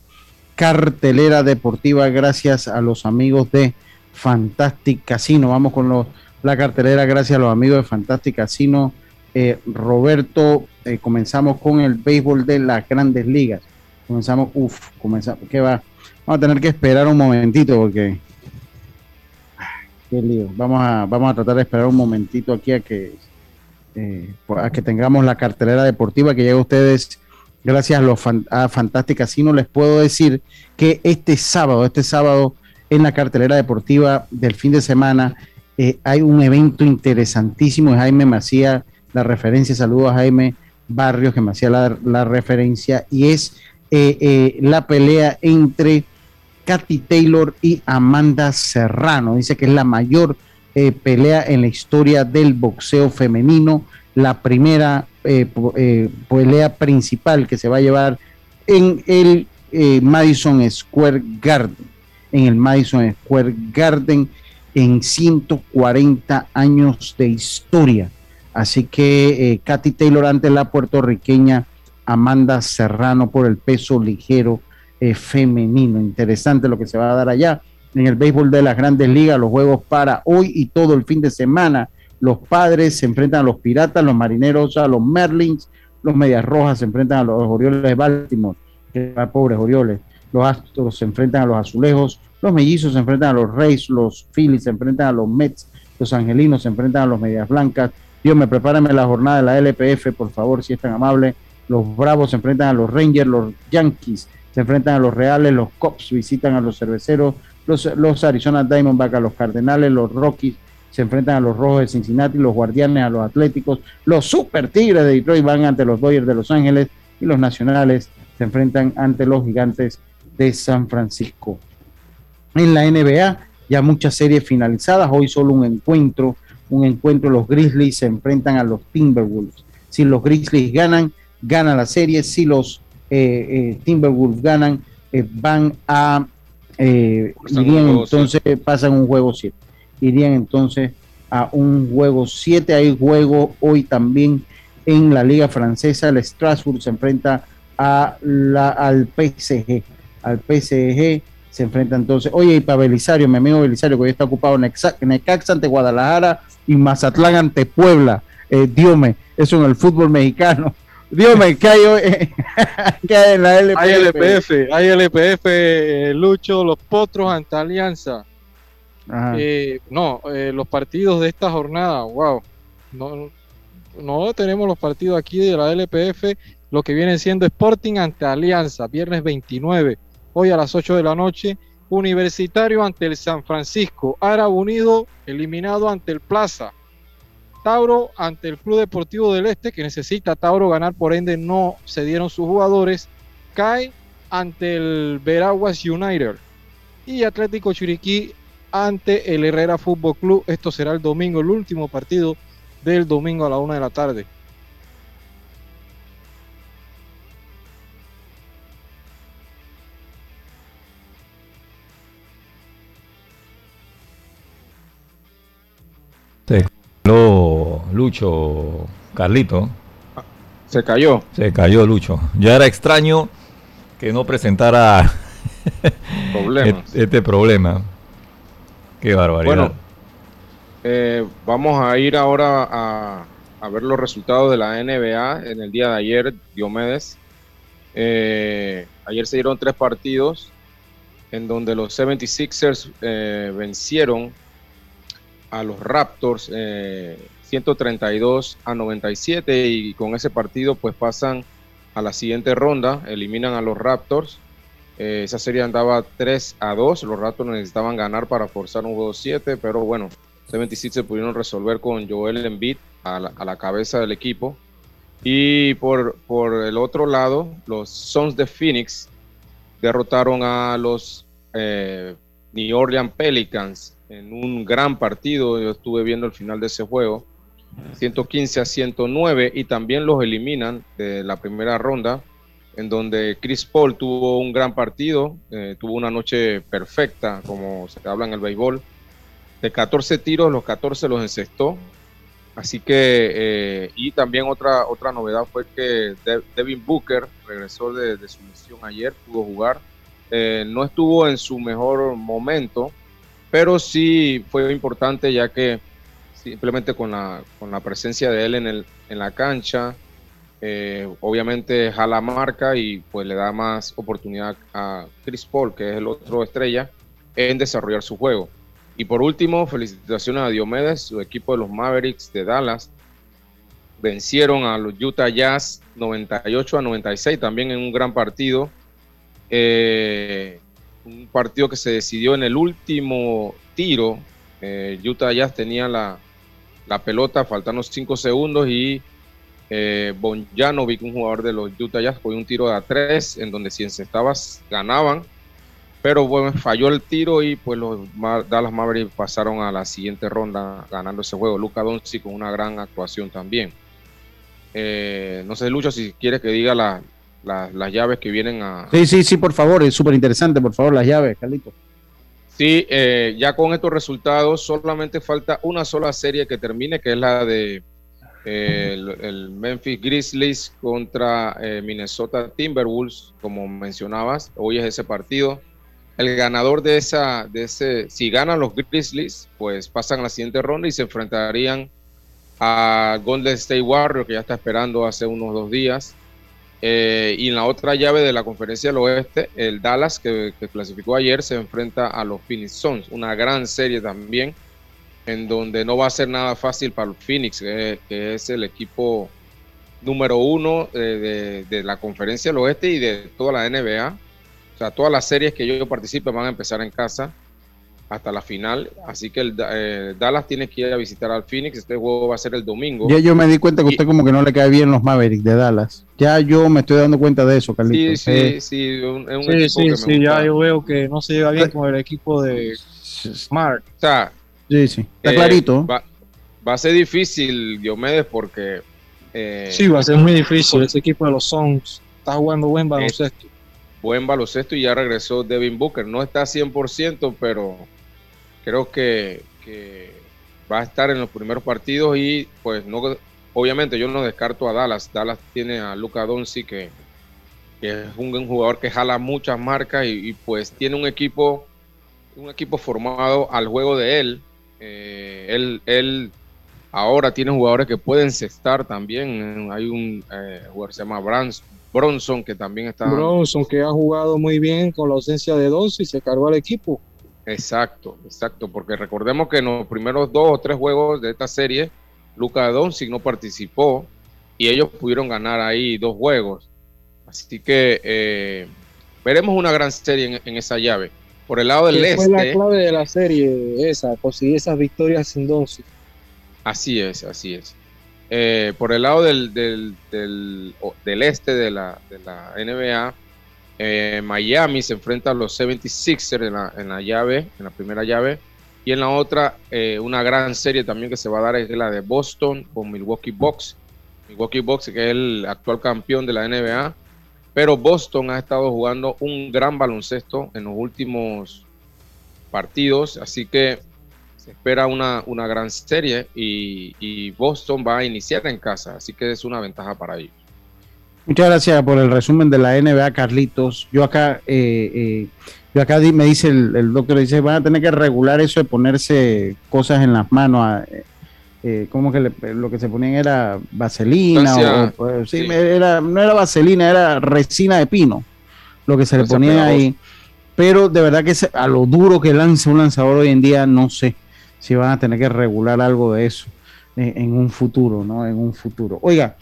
cartelera deportiva gracias a los amigos de Fantastic Casino. Vamos con los, la cartelera gracias a los amigos de Fantastic Casino. Eh, Roberto, eh, comenzamos con el béisbol de las grandes ligas. Comenzamos, uff, comenzamos, ¿qué va? Vamos a tener que esperar un momentito porque... Qué lío. Vamos a, vamos a tratar de esperar un momentito aquí a que eh, a que tengamos la cartelera deportiva que llega a ustedes gracias a los fan-. Les puedo decir que este sábado, este sábado en la cartelera deportiva del fin de semana eh, hay un evento interesantísimo. Jaime me hacía la referencia, saludos a Jaime Barrios que me hacía la, referencia, y es eh, eh, la pelea entre Katy Taylor y Amanda Serrano. Dice que es la mayor pelea en la historia del boxeo femenino, la primera pelea principal que se va a llevar en el Madison Square Garden, en el Madison Square Garden en 140 años de historia. Así que eh, Katy Taylor ante la puertorriqueña Amanda Serrano por el peso ligero eh, femenino. Interesante lo que se va a dar allá en el béisbol de las grandes ligas, los juegos para hoy y todo el fin de semana. Los padres se enfrentan a los piratas, los marineros a los Merlins, los medias rojas se enfrentan a los Orioles de Baltimore, que pobres Orioles. Los astros se enfrentan a los azulejos, los mellizos se enfrentan a los Reyes, los Phillies se enfrentan a los Mets, los angelinos se enfrentan a los medias blancas. Dios me prepárame la jornada de la LPF, por favor, si es tan amable. Los Bravos se enfrentan a los Rangers, los Yankees se enfrentan a los Reales, los Cops visitan a los Cerveceros, los, los Arizona Diamondbacks a los Cardenales, los Rockies se enfrentan a los Rojos de Cincinnati, los Guardianes a los Atléticos, los Super Tigres de Detroit van ante los Dodgers de Los Ángeles y los Nacionales se enfrentan ante los Gigantes de San Francisco en la NBA. Ya muchas series finalizadas, hoy solo un encuentro, un encuentro, los Grizzlies se enfrentan a los Timberwolves. Si los Grizzlies ganan, gana la serie, si los eh, eh, Timberwolves ganan, eh, van a, irían entonces, pasan un juego 7, irían entonces a un juego 7, hay juego hoy también en la liga francesa, el Strasbourg se enfrenta a la, al PSG, al PSG se enfrenta entonces. Oye, y para Belisario, mi amigo Belisario, que hoy está ocupado en Necaxa ante Guadalajara y Mazatlán ante Puebla. Eh, Diome, eso en el fútbol mexicano. Diome, ¿qué hay, hoy? ¿qué hay en la LPF? Hay LPF, hay LPF, eh, Lucho, los potros ante Alianza. Eh, no, eh, los partidos de esta jornada, wow. No, no tenemos los partidos aquí de la LPF, lo que viene siendo Sporting ante Alianza, viernes 29 hoy a las 8 de la noche. Universitario ante el San Francisco. Árabe Unido eliminado ante el Plaza. Tauro ante el Club Deportivo del Este, que necesita Tauro ganar, por ende no se dieron sus jugadores. Cae ante el Veraguas United. Y Atlético Chiriquí ante el Herrera Fútbol Club. Esto será el domingo, el último partido del domingo a la una de la tarde. Se cayó Lucho, Carlito. Se cayó. Se cayó Lucho. Ya era extraño que no presentara este problema. Qué barbaridad. Bueno, eh, vamos a ir ahora a, a, ver los resultados de la NBA en el día de ayer, Diomedes. Eh, ayer se dieron tres partidos en donde los 76ers eh, vencieron a los Raptors 132 eh, a 97 y con ese partido pues pasan a la siguiente ronda, eliminan a los Raptors. Eh, esa serie andaba 3 a 2, los Raptors necesitaban ganar para forzar un juego 7, pero bueno, 76 se pudieron resolver con Joel Embiid a la, a la cabeza del equipo. Y por, por el otro lado, los Suns de Phoenix derrotaron a los eh, New Orleans Pelicans en un gran partido. Yo estuve viendo el final de ese juego. 115 a 109 y también los eliminan de la primera ronda, en donde Chris Paul tuvo un gran partido, eh, tuvo una noche perfecta, como se habla en el béisbol. De 14 tiros, los 14 los encestó. Así que, eh, y también otra, otra novedad fue que Devin Booker regresó de, su misión ayer, pudo jugar. Eh, no estuvo en su mejor momento, pero sí fue importante ya que simplemente con la, con la presencia de él en, el, en la cancha, eh, obviamente jala marca y pues le da más oportunidad a Chris Paul, que es el otro estrella, en desarrollar su juego. Y por último, felicitaciones a Diomedes, su equipo de los Mavericks de Dallas. Vencieron a los Utah Jazz 98 a 96, también en un gran partido. Eh, un partido que se decidió en el último tiro eh, Utah Jazz tenía la, la pelota, faltando 5 segundos y eh, Bonjanovic, un jugador de los Utah Jazz, fue un tiro de a 3 en donde si encestabas ganaban, pero bueno, falló el tiro y pues los Dallas Mavericks pasaron a la siguiente ronda ganando ese juego. Luca Doncic con una gran actuación también. Eh, no sé, Lucho, si quieres que diga las llaves que vienen a... Sí, sí, sí, por favor, es súper interesante, por favor, las llaves, Carlito. Sí, eh, ya con estos resultados solamente falta una sola serie que termine, que es la de eh, el, Memphis Grizzlies contra eh, Minnesota Timberwolves, como mencionabas. Hoy es ese partido. El ganador de esa, de ese, si ganan los Grizzlies, pues pasan a la siguiente ronda y se enfrentarían a Golden State Warriors, que ya está esperando hace unos dos días. Eh, y en la otra llave de la conferencia del oeste, el Dallas, que, clasificó ayer, se enfrenta a los Phoenix Suns. Una gran serie también, en donde no va a ser nada fácil para los Phoenix, que, es el equipo número uno de, de, la conferencia del oeste y de toda la NBA. O sea, todas las series que yo participe van a empezar en casa hasta la final. Así que el eh, Dallas tiene que ir a visitar al Phoenix. Este juego va a ser el domingo. Ya yo me di cuenta que usted como que no le cae bien los Mavericks de Dallas. Ya yo me estoy dando cuenta de eso, Carlitos. Sí, sí, sí. es un sí, sí, sí ya yo veo que no se lleva bien con el equipo de Smart. O sea, sí, sí. Está eh, clarito. Va, a ser difícil, Diomedes, porque... Eh, sí, va a ser muy difícil. Ese equipo de los Suns está jugando buen baloncesto. buen baloncesto y ya regresó Devin Booker. No está 100%, pero creo que, va a estar en los primeros partidos y pues no obviamente yo no descarto a Dallas. Dallas tiene a Luca Doncic que, es un, jugador que jala muchas marcas y, pues tiene un equipo un equipo formado al juego de él. Eh, él, él ahora tiene jugadores que pueden cestar también. Hay un eh, jugador que se llama Bronson que también está. Bronson que ha jugado muy bien con la ausencia de Doncic y se cargó al equipo. Exacto, exacto, porque recordemos que en los primeros dos o tres juegos de esta serie, Luca Doncic no participó y ellos pudieron ganar ahí dos juegos. Así que eh, veremos una gran serie en, esa llave. Por el lado del este. Fue la clave de la serie esa, conseguir esas victorias sin Doncic. Así es, así es. Eh, por el lado del, del, del, este de la, de la NBA, eh, Miami se enfrenta a los 76ers en la, en la, llave, en la primera llave. Y en la otra, eh, una gran serie también que se va a dar es la de Boston con Milwaukee Bucks. Milwaukee Bucks, que es el actual campeón de la NBA. Pero Boston ha estado jugando un gran baloncesto en los últimos partidos. Así que se espera una, una gran serie y, y Boston va a iniciar en casa. Así que es una ventaja para ellos. Muchas gracias por el resumen de la NBA, Carlitos. Yo acá, eh, eh, yo acá me dice el, doctor, dice, van a tener que regular eso de ponerse cosas en las manos. Eh, como que lo que se ponían era vaselina, o, pues, sí, Era, no era vaselina, era resina de pino, lo que se le ponía ahí. Pero de verdad que a lo duro que lanza un lanzador hoy en día, no sé si van a tener que regular algo de eso en un futuro, ¿no? En un futuro. Oiga,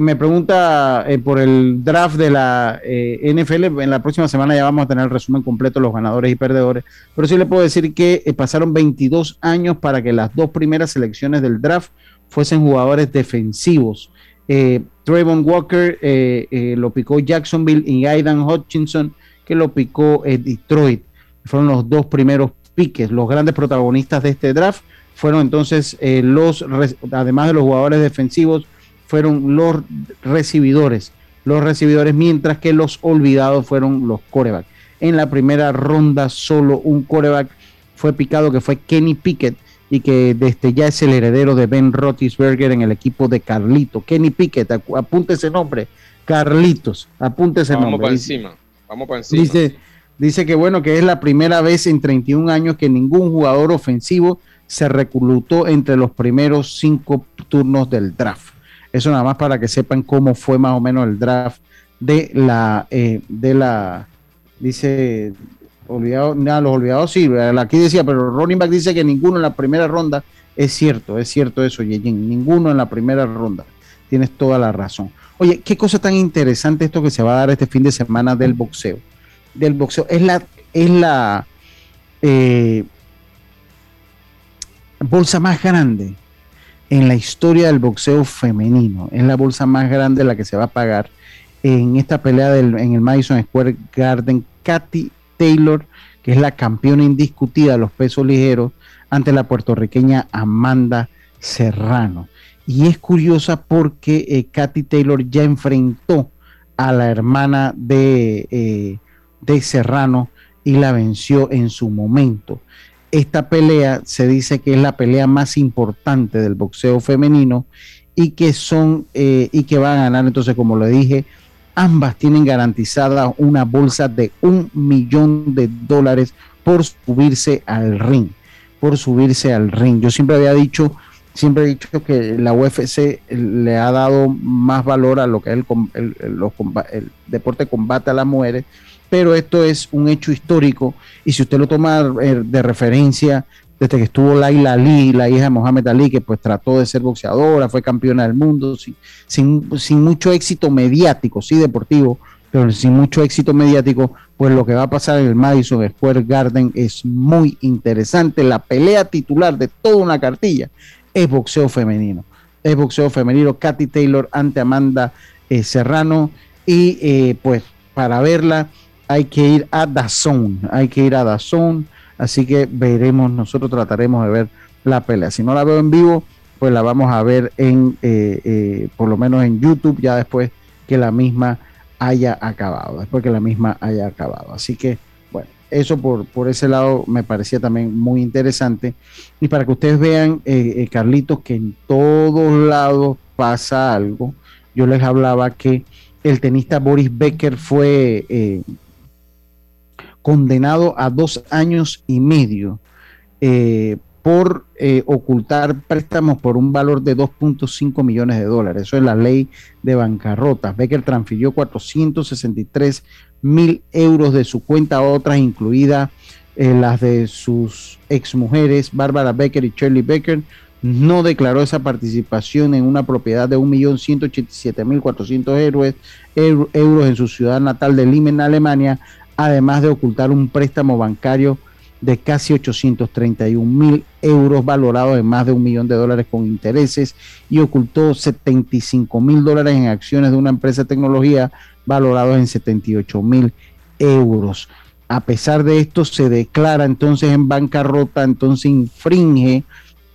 me pregunta eh, por el draft de la eh, NFL. En la próxima semana ya vamos a tener el resumen completo de los ganadores y perdedores. Pero sí le puedo decir que eh, pasaron 22 años para que las dos primeras selecciones del draft fuesen jugadores defensivos. Trayvon Walker lo picó Jacksonville y Aidan Hutchinson que lo picó Detroit. Fueron los dos primeros piques. Los grandes protagonistas de este draft fueron entonces los, además de los jugadores defensivos, fueron los recibidores, los recibidores, mientras que los olvidados fueron los corebacks. En la primera ronda solo un coreback fue picado que fue Kenny Pickett y que desde ya es el heredero de Ben Roethlisberger en el equipo de Carlito. Kenny Pickett, apunte ese nombre, Carlitos, apunte ese nombre. Vamos para encima, vamos para encima. Dice, dice que bueno, que es la primera vez en 31 años que ningún jugador ofensivo se reclutó entre los primeros cinco turnos del draft. Eso nada más para que sepan cómo fue más o menos el draft de la, eh, de la, dice, olvidado, nada, los olvidados sí, aquí decía, pero running back dice que ninguno en la primera ronda, es cierto, es cierto eso, Yeyin, ninguno en la primera ronda, tienes toda la razón. Oye, qué cosa tan interesante esto que se va a dar este fin de semana del boxeo, del boxeo, es la, es la, eh, bolsa más grande en la historia del boxeo femenino. Es la bolsa más grande la que se va a pagar en esta pelea en el Madison Square Garden. Katy Taylor, que es la campeona indiscutida de los pesos ligeros, ante la puertorriqueña Amanda Serrano. Y es curiosa porque eh, Katy Taylor ya enfrentó a la hermana de, eh, de Serrano y la venció en su momento. Esta pelea se dice que es la pelea más importante del boxeo femenino y que son eh, y que van a ganar. Entonces, como le dije, ambas tienen garantizada una bolsa de un millón de dólares por subirse al ring. Por subirse al ring. Yo siempre había dicho, siempre he dicho que la UFC le ha dado más valor a lo que es el, el deporte combate a las mujeres pero esto es un hecho histórico y si usted lo toma eh, de referencia desde que estuvo Laila Ali, la hija de Mohamed Ali, que pues trató de ser boxeadora, fue campeona del mundo, sin, sin, mucho éxito mediático, sí deportivo, pero sin mucho éxito mediático, pues lo que va a pasar en el Madison Square Garden es muy interesante. La pelea titular de toda una cartilla es boxeo femenino. Es boxeo femenino, Katy Taylor ante Amanda eh, Serrano. Y eh, pues para verla, hay que ir a Dazón, hay que ir a Dazón, así que veremos, nosotros trataremos de ver la pelea. Si no la veo en vivo, pues la vamos a ver en, eh, eh, por lo menos en YouTube, ya después que la misma haya acabado, después que la misma haya acabado. Así que, bueno, eso por, por ese lado me parecía también muy interesante. Y para que ustedes vean, eh, Carlitos, que en todos lados pasa algo. Yo les hablaba que el tenista Boris Becker fue condenado a dos años y medio eh, por eh, ocultar préstamos por un valor de 2.5 millones de dólares. Eso es la ley de bancarrota. Becker transfirió 463 mil euros de su cuenta a otras, incluidas eh, las de sus exmujeres, Bárbara Becker y Shirley Becker. No declaró esa participación en una propiedad de 1.187.400 euros en su ciudad natal de Limen, Alemania, además de ocultar un préstamo bancario de casi 831 mil euros valorados en más de un millón de dólares con intereses y ocultó 75 mil dólares en acciones de una empresa de tecnología valorados en 78 mil euros. A pesar de esto, se declara entonces en bancarrota, entonces infringe,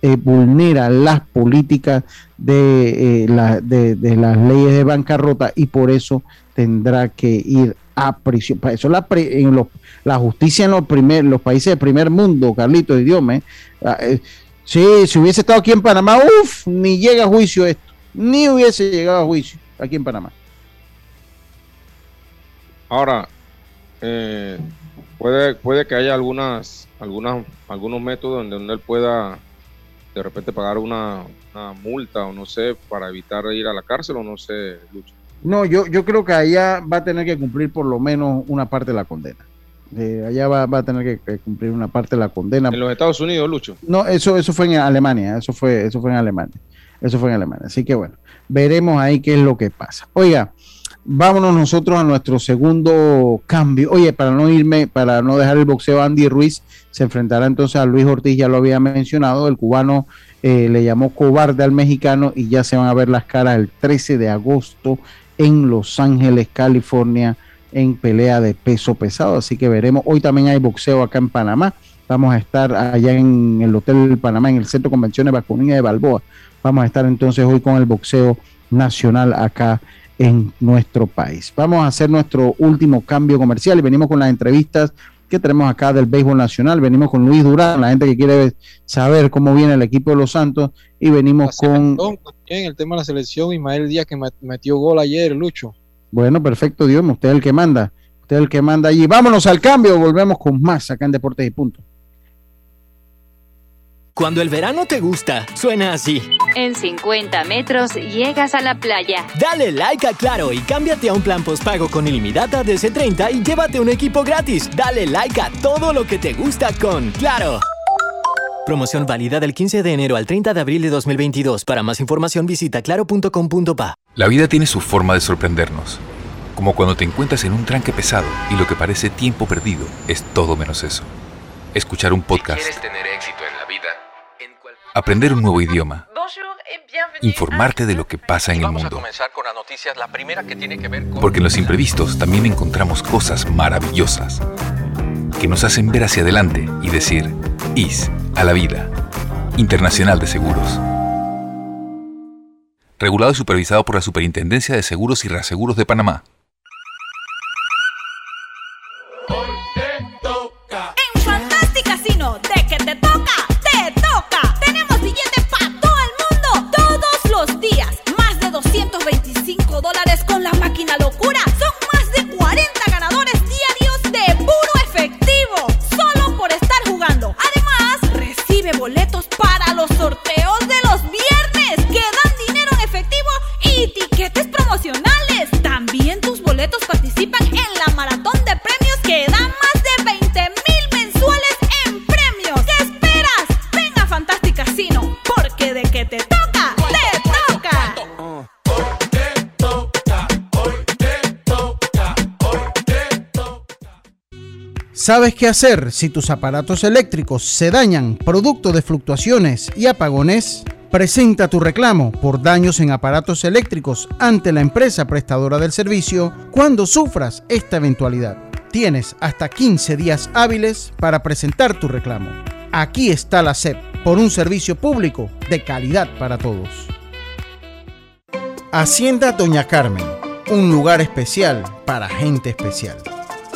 eh, vulnera las políticas de, eh, de las leyes de bancarrota y por eso tendrá que ir a prisión. Eso la, en la justicia en los, primer, los países del primer mundo, Carlitos, idioma. Ah, eh, sí, si hubiese estado aquí en Panamá, uff, ni llega a juicio esto. Ni hubiese llegado a juicio aquí en Panamá. Ahora, eh, puede, puede que haya algunas, algunas, algunos métodos donde él pueda de repente pagar una, una multa o no sé, para evitar ir a la cárcel o no sé, Lucho. No, yo, yo creo que allá va a tener que cumplir por lo menos una parte de la condena. allá va, a tener que, cumplir una parte de la condena. ¿En los Estados Unidos, Lucho? No, eso, eso fue en Alemania, eso fue, eso fue en Alemania. Eso fue en Alemania. Así que bueno, veremos ahí qué es lo que pasa. Oiga, vámonos nosotros a nuestro segundo cambio. Oye, para no irme, para no dejar el boxeo, Andy Ruiz se enfrentará entonces a Luis Ortiz, ya lo había mencionado, el cubano eh, le llamó cobarde al mexicano y ya se van a ver las caras el 13 de agosto en Los Ángeles, California, en pelea de peso pesado. Así que veremos. Hoy también hay boxeo acá en Panamá. Vamos a estar allá en el Hotel Panamá, en el Centro de Convenciones Vacunilla de Balboa. Vamos a estar entonces hoy con el boxeo nacional acá en nuestro país. Vamos a hacer nuestro último cambio comercial y venimos con las entrevistas que tenemos acá del béisbol nacional. Venimos con Luis Durán, la gente que quiere saber cómo viene el equipo de los Santos, y venimos con. En el tema de la selección, Ismael Díaz que metió gol ayer, Lucho. Bueno, perfecto, Dios, usted es el que manda. Usted es el que manda allí. Vámonos al cambio, volvemos con más acá en Deportes y Punto. Cuando el verano te gusta, suena así. En 50 metros llegas a la playa. Dale like a Claro y cámbiate a un plan postpago con ilimitada de C30 y llévate un equipo gratis. Dale like a todo lo que te gusta con Claro. Promoción válida del 15 de enero al 30 de abril de 2022. Para más información visita claro.com.pa. La vida tiene su forma de sorprendernos. Como cuando te encuentras en un tranque pesado y lo que parece tiempo perdido es todo menos eso. Escuchar un podcast. quieres tener éxito en la vida, aprender un nuevo idioma, informarte de lo que pasa en el mundo. Porque en los imprevistos también encontramos cosas maravillosas que nos hacen ver hacia adelante y decir, IS a la vida. Internacional de Seguros. Regulado y supervisado por la Superintendencia de Seguros y Reaseguros de Panamá. En Fantastic Casino, de que boletos para los sorteos de los ¿Sabes qué hacer si tus aparatos eléctricos se dañan producto de fluctuaciones y apagones? Presenta tu reclamo por daños en aparatos eléctricos ante la empresa prestadora del servicio cuando sufras esta eventualidad. Tienes hasta 15 días hábiles para presentar tu reclamo. Aquí está la SEP por un servicio público de calidad para todos. Hacienda Doña Carmen, un lugar especial para gente especial.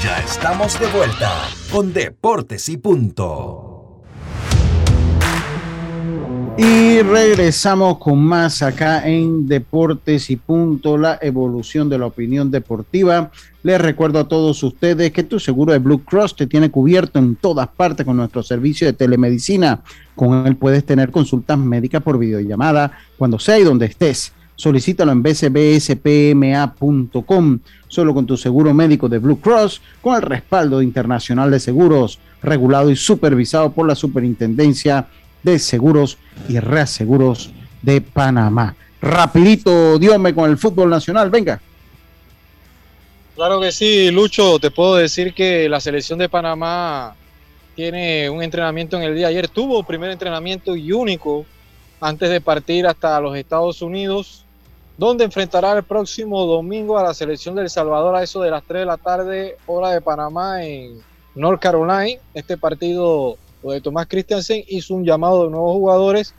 Ya estamos de vuelta con Deportes y Punto. Y regresamos con más acá en Deportes y Punto, la evolución de la opinión deportiva. Les recuerdo a todos ustedes que tu seguro de Blue Cross te tiene cubierto en todas partes con nuestro servicio de telemedicina. Con él puedes tener consultas médicas por videollamada cuando sea y donde estés. Solicítalo en bcbspma.com, solo con tu seguro médico de Blue Cross, con el respaldo internacional de seguros, regulado y supervisado por la Superintendencia de Seguros y Reaseguros de Panamá. Rapidito, Diome, con el fútbol nacional, venga. Claro que sí, Lucho, te puedo decir que la selección de Panamá tiene un entrenamiento en el día de ayer, tuvo primer entrenamiento y único antes de partir hasta los Estados Unidos, donde enfrentará el próximo domingo a la selección de El Salvador a eso de las 3 de la tarde, hora de Panamá en North Carolina. Este partido de Tomás Christiansen hizo un llamado de nuevos jugadores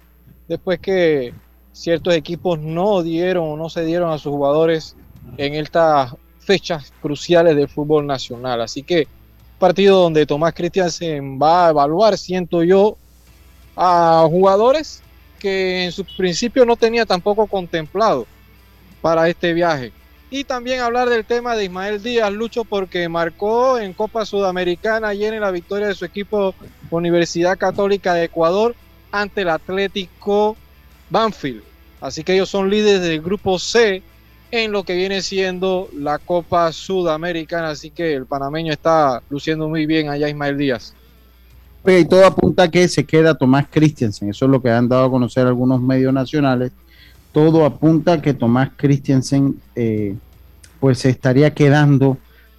después que ciertos equipos no dieron o no se dieron a sus jugadores en estas fechas cruciales del fútbol nacional. Así que partido donde Tomás Christiansen va a evaluar, siento yo, a jugadores que en su principio no tenía tampoco contemplado para este viaje. Y también hablar del tema de Ismael Díaz, Lucho, porque marcó en Copa Sudamericana ayer en la victoria de su equipo Universidad Católica de Ecuador ante el Atlético Banfield. Así que ellos son líderes del grupo C en lo que viene siendo la Copa Sudamericana. Así que el panameño está luciendo muy bien allá Ismael Díaz. Y todo apunta a que se queda Tomás Christiansen. Eso es lo que han dado a conocer algunos medios nacionales. Todo apunta a que Tomás Christiansen eh, pues se estaría quedando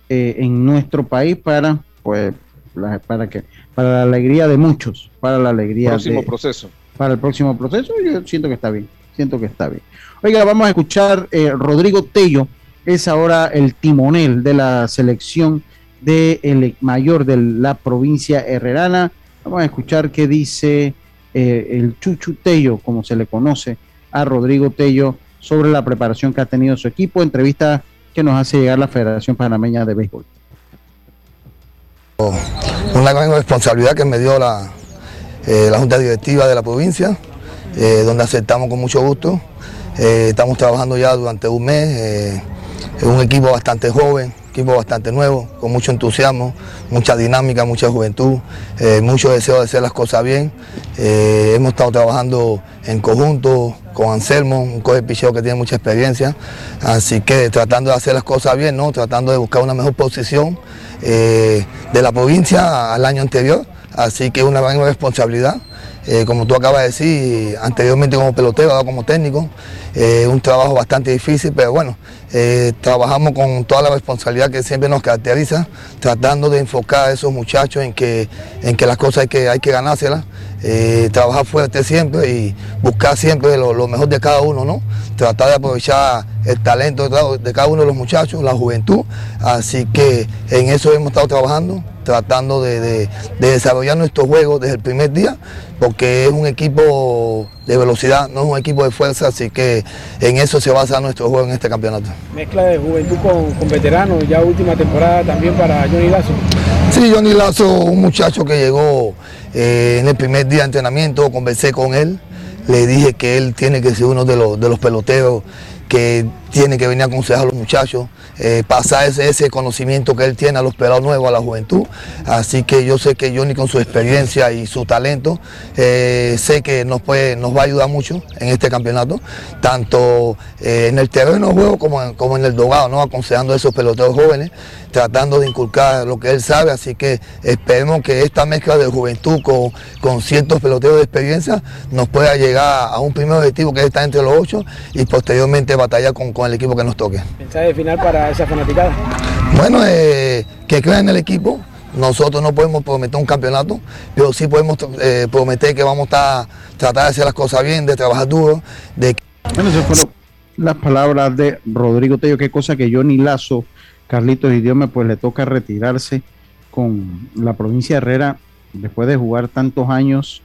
eh, en nuestro país para pues la- para que para la alegría de muchos, para la alegría Próximo de- proceso. para el próximo proceso. Yo siento que está bien, siento que está bien. Oiga, vamos a escuchar eh, Rodrigo Tello, es ahora el timonel de la selección de el mayor de la provincia herrerana. Vamos a escuchar qué dice el Chuchu Tello, como se le conoce a Rodrigo Tello, sobre la preparación que ha tenido su equipo. Entrevista que nos hace llegar la Federación Panameña de Béisbol. una gran responsabilidad que me dio la, eh, la Junta Directiva de la provincia, eh, donde aceptamos con mucho gusto. Eh, estamos trabajando ya durante un mes, es un equipo bastante joven, equipo bastante nuevo, con mucho entusiasmo, mucha dinámica, mucha juventud, mucho deseo de hacer las cosas bien. Hemos estado trabajando en conjunto con Anselmo, un coche picheo que tiene mucha experiencia, así que tratando de hacer las cosas bien, ¿no? tratando de buscar una mejor posición eh, de la provincia al año anterior, así que una gran responsabilidad. Eh, como tú acabas de decir, anteriormente como pelotero, ahora como técnico, eh, un trabajo bastante difícil, pero bueno, eh, trabajamos con toda la responsabilidad que siempre nos caracteriza, tratando de enfocar a esos muchachos en que, en que las cosas hay que, hay que ganárselas, trabajar fuerte siempre y buscar siempre lo, mejor de cada uno, ¿no? Tratar de aprovechar el talento de cada uno de los muchachos, la juventud, así que en eso hemos estado trabajando tratando de, desarrollar nuestro juego desde el primer día, porque es un equipo de velocidad, no es un equipo de fuerza, así que en eso se basa nuestro juego en este campeonato. Mezcla de juventud con, veteranos, ya última temporada también para Johnny Lazo. Sí, Johnny Lazo, un muchacho que llegó eh, en el primer día de entrenamiento, conversé con él, le dije que él tiene que ser uno de los, de los peloteros que tiene que venir a aconsejar a los muchachos, eh, pasar ese, conocimiento que él tiene a los pelados nuevos, a la juventud. Así que yo sé que Johnny con su experiencia y su talento, eh, sé que nos, puede, nos va a ayudar mucho en este campeonato, tanto eh, en el terreno de juego como en, como en el dogado, ¿no? aconsejando a esos peloteros jóvenes, tratando de inculcar lo que él sabe. Así que esperemos que esta mezcla de juventud con, con ciertos peloteros de experiencia nos pueda llegar a un primer objetivo que es estar entre los ocho y posteriormente batallar con el equipo que nos toque. ¿Mensaje final para esa fanaticada? Bueno, eh, que crean en el equipo. Nosotros no podemos prometer un campeonato, pero sí podemos eh, prometer que vamos a tratar de hacer las cosas bien, de trabajar duro. De... Bueno, esas fueron las palabras de Rodrigo Tello. Qué cosa que Johnny Lazo, Carlitos Idiome, pues le toca retirarse con la provincia de Herrera después de jugar tantos años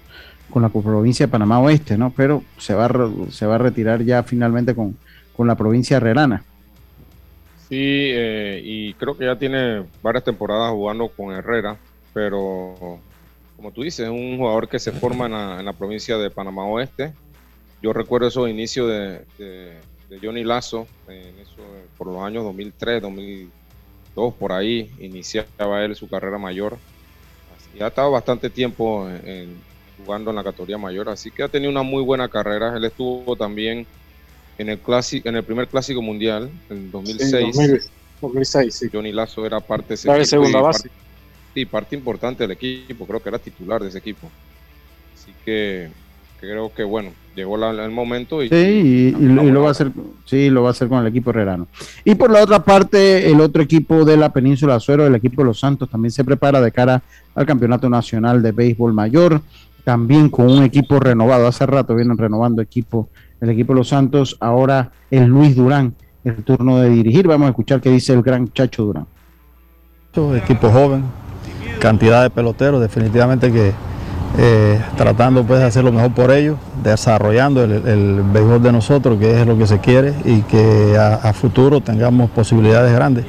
con la provincia de Panamá Oeste, ¿no? Pero se va, se va a retirar ya finalmente con, con la provincia herrerana. Sí, eh, y creo que ya tiene varias temporadas jugando con Herrera, pero como tú dices, es un jugador que se forma en la, provincia de Panamá Oeste. Yo recuerdo esos inicios de, de, Johnny Lazo, en eso, por los años 2003, 2002, por ahí, iniciaba él su carrera mayor. Ya ha estado bastante tiempo jugando en la categoría mayor, así que ha tenido una muy buena carrera. Él estuvo también en el, clásico, en el primer clásico mundial, en 2006. 2006 Johnny Lazo era parte de segunda base. sí, parte importante del equipo, creo que era titular de ese equipo. Así que creo que bueno, llegó el momento y, sí, y, lo va a hacer, sí, lo va a hacer con el equipo herrerano. Y por la otra parte, el otro equipo de la península Azuero, el equipo de los Santos, también se prepara de cara al Campeonato Nacional de Béisbol Mayor, también con un equipo renovado. Hace rato vienen renovando equipo el equipo de los Santos. Ahora es Luis Durán el turno de dirigir. Vamos a escuchar qué dice el gran Chacho Durán. Equipo joven, cantidad de peloteros, definitivamente que eh, tratando pues, de hacer lo mejor por ellos, desarrollando el, el béisbol de nosotros, que es lo que se quiere, y que a, futuro tengamos posibilidades grandes.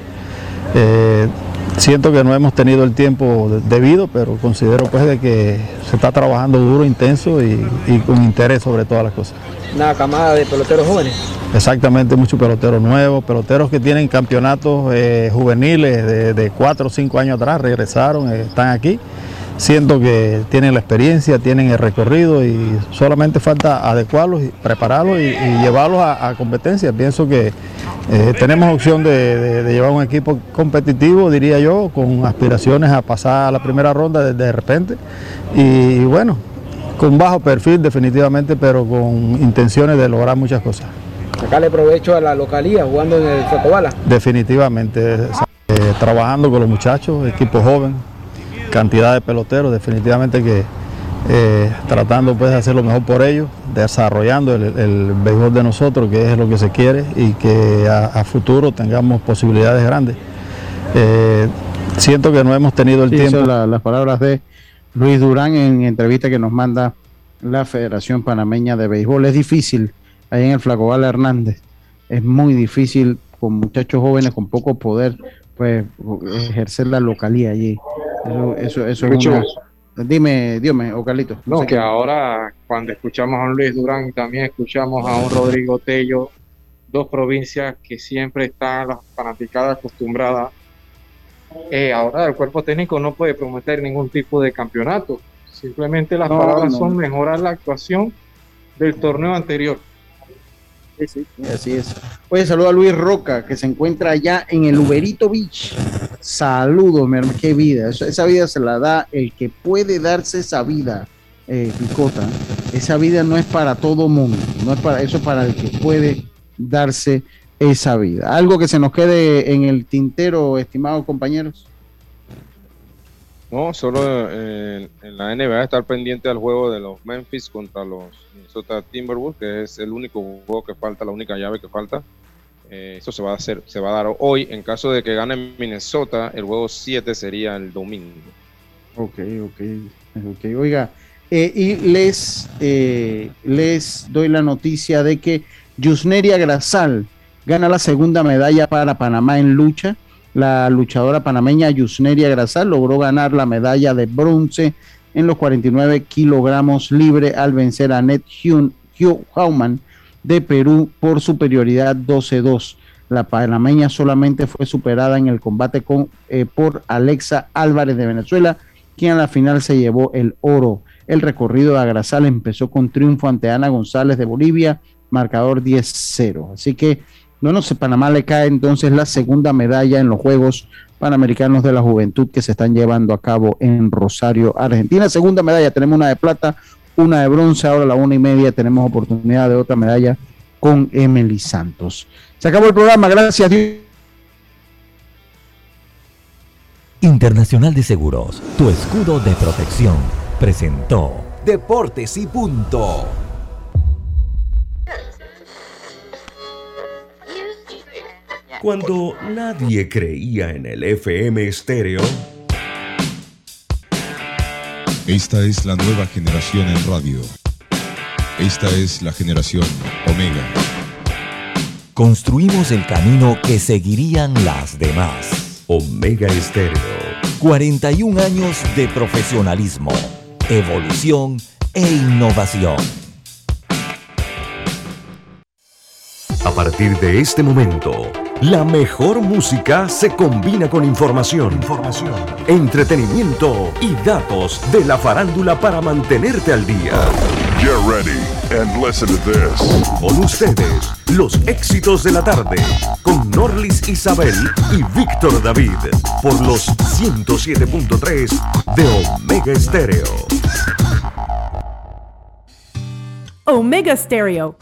Eh, siento que no hemos tenido el tiempo debido, pero considero pues de que se está trabajando duro, intenso y, y con interés sobre todas las cosas una camada de peloteros jóvenes. Exactamente, muchos peloteros nuevos, peloteros que tienen campeonatos eh, juveniles de, cuatro o cinco años atrás, regresaron, están aquí. Siento que tienen la experiencia, tienen el recorrido y solamente falta adecuarlos, prepararlos y, llevarlos a, competencia. Pienso que eh, tenemos opción de, llevar un equipo competitivo, diría yo, con aspiraciones a pasar a la primera ronda de, de repente. Y bueno, con bajo perfil definitivamente, pero con intenciones de lograr muchas cosas. Sacarle provecho a la localía jugando en el Flacobala. Definitivamente, eh, trabajando con los muchachos, equipo joven, cantidad de peloteros, definitivamente que eh, tratando pues, de hacer lo mejor por ellos, desarrollando el, el béisbol de nosotros, que es lo que se quiere, y que a, futuro tengamos posibilidades grandes. Eh, siento que no hemos tenido el tiempo. las palabras de Luis Durán en entrevista que nos manda la Federación Panameña de Béisbol. Es difícil ahí en el Flacobal Hernández. Es muy difícil con muchachos jóvenes con poco poder, pues ejercer la localía allí. Eso, eso, es una... Dime, dime, o Carlitos. No, que ahora cuando escuchamos a un Luis Durán también escuchamos a un Rodrigo Tello, dos provincias que siempre están las fanaticadas acostumbradas Eh, ahora el cuerpo técnico no puede prometer ningún tipo de campeonato. Simplemente las palabras son mejorar la actuación del torneo anterior. Sí, sí, así es. Oye, saludo a Luis Roca, que se encuentra allá en el Uberito Beach. Saludos, mi hermano. Qué vida. esa vida se la da el que puede darse esa vida, eh, Picota. Esa vida no es para todo mundo. No es para eso, es para el que puede darse esa vida. Algo que se nos quede en el tintero, estimados compañeros. No, solo en, la NBA estar pendiente al juego de los Memphis contra los Minnesota Timberwolves, que es el único juego que falta, la única llave que falta. Eh, eso se va a hacer, se va a dar hoy. En caso de que gane Minnesota, el juego 7 sería el domingo. Ok, ok. Oiga, eh, y les, eh, les doy la noticia de que Yusneria Grasal gana la segunda medalla para Panamá en lucha la luchadora panameña Yusneria Grasal logró ganar la medalla de bronce en los 49 kilogramos libre al vencer a Ned Hauman de Perú por superioridad 12-2. La panameña solamente fue superada en el combate con, eh, por Alexa Álvarez de Venezuela, quien a la final se llevó el oro. El recorrido de Grasal empezó con triunfo ante Ana González de Bolivia, marcador 10-0. Así que bueno, Panamá le cae entonces la segunda medalla en los Juegos Panamericanos de la Juventud que se están llevando a cabo en Rosario, Argentina. Segunda medalla, tenemos una de plata, una de bronce, ahora la una y media tenemos oportunidad de otra medalla con Emily Santos. Se acabó el programa, gracias. Internacional de Seguros, tu escudo de protección, presentó Deportes y punto. Cuando nadie creía en el FM estéreo. Esta es la nueva generación en radio. Esta es la generación Omega. Construimos el camino que seguirían las demás. Omega Estéreo. 41 años de profesionalismo, evolución e innovación. A partir de este momento, la mejor música se combina con información, información, entretenimiento y datos de la farándula para mantenerte al día. Get ready and listen to this. Con ustedes, los éxitos de la tarde con Norlis Isabel y Víctor David por los 107.3 de Omega Stereo. Omega Stereo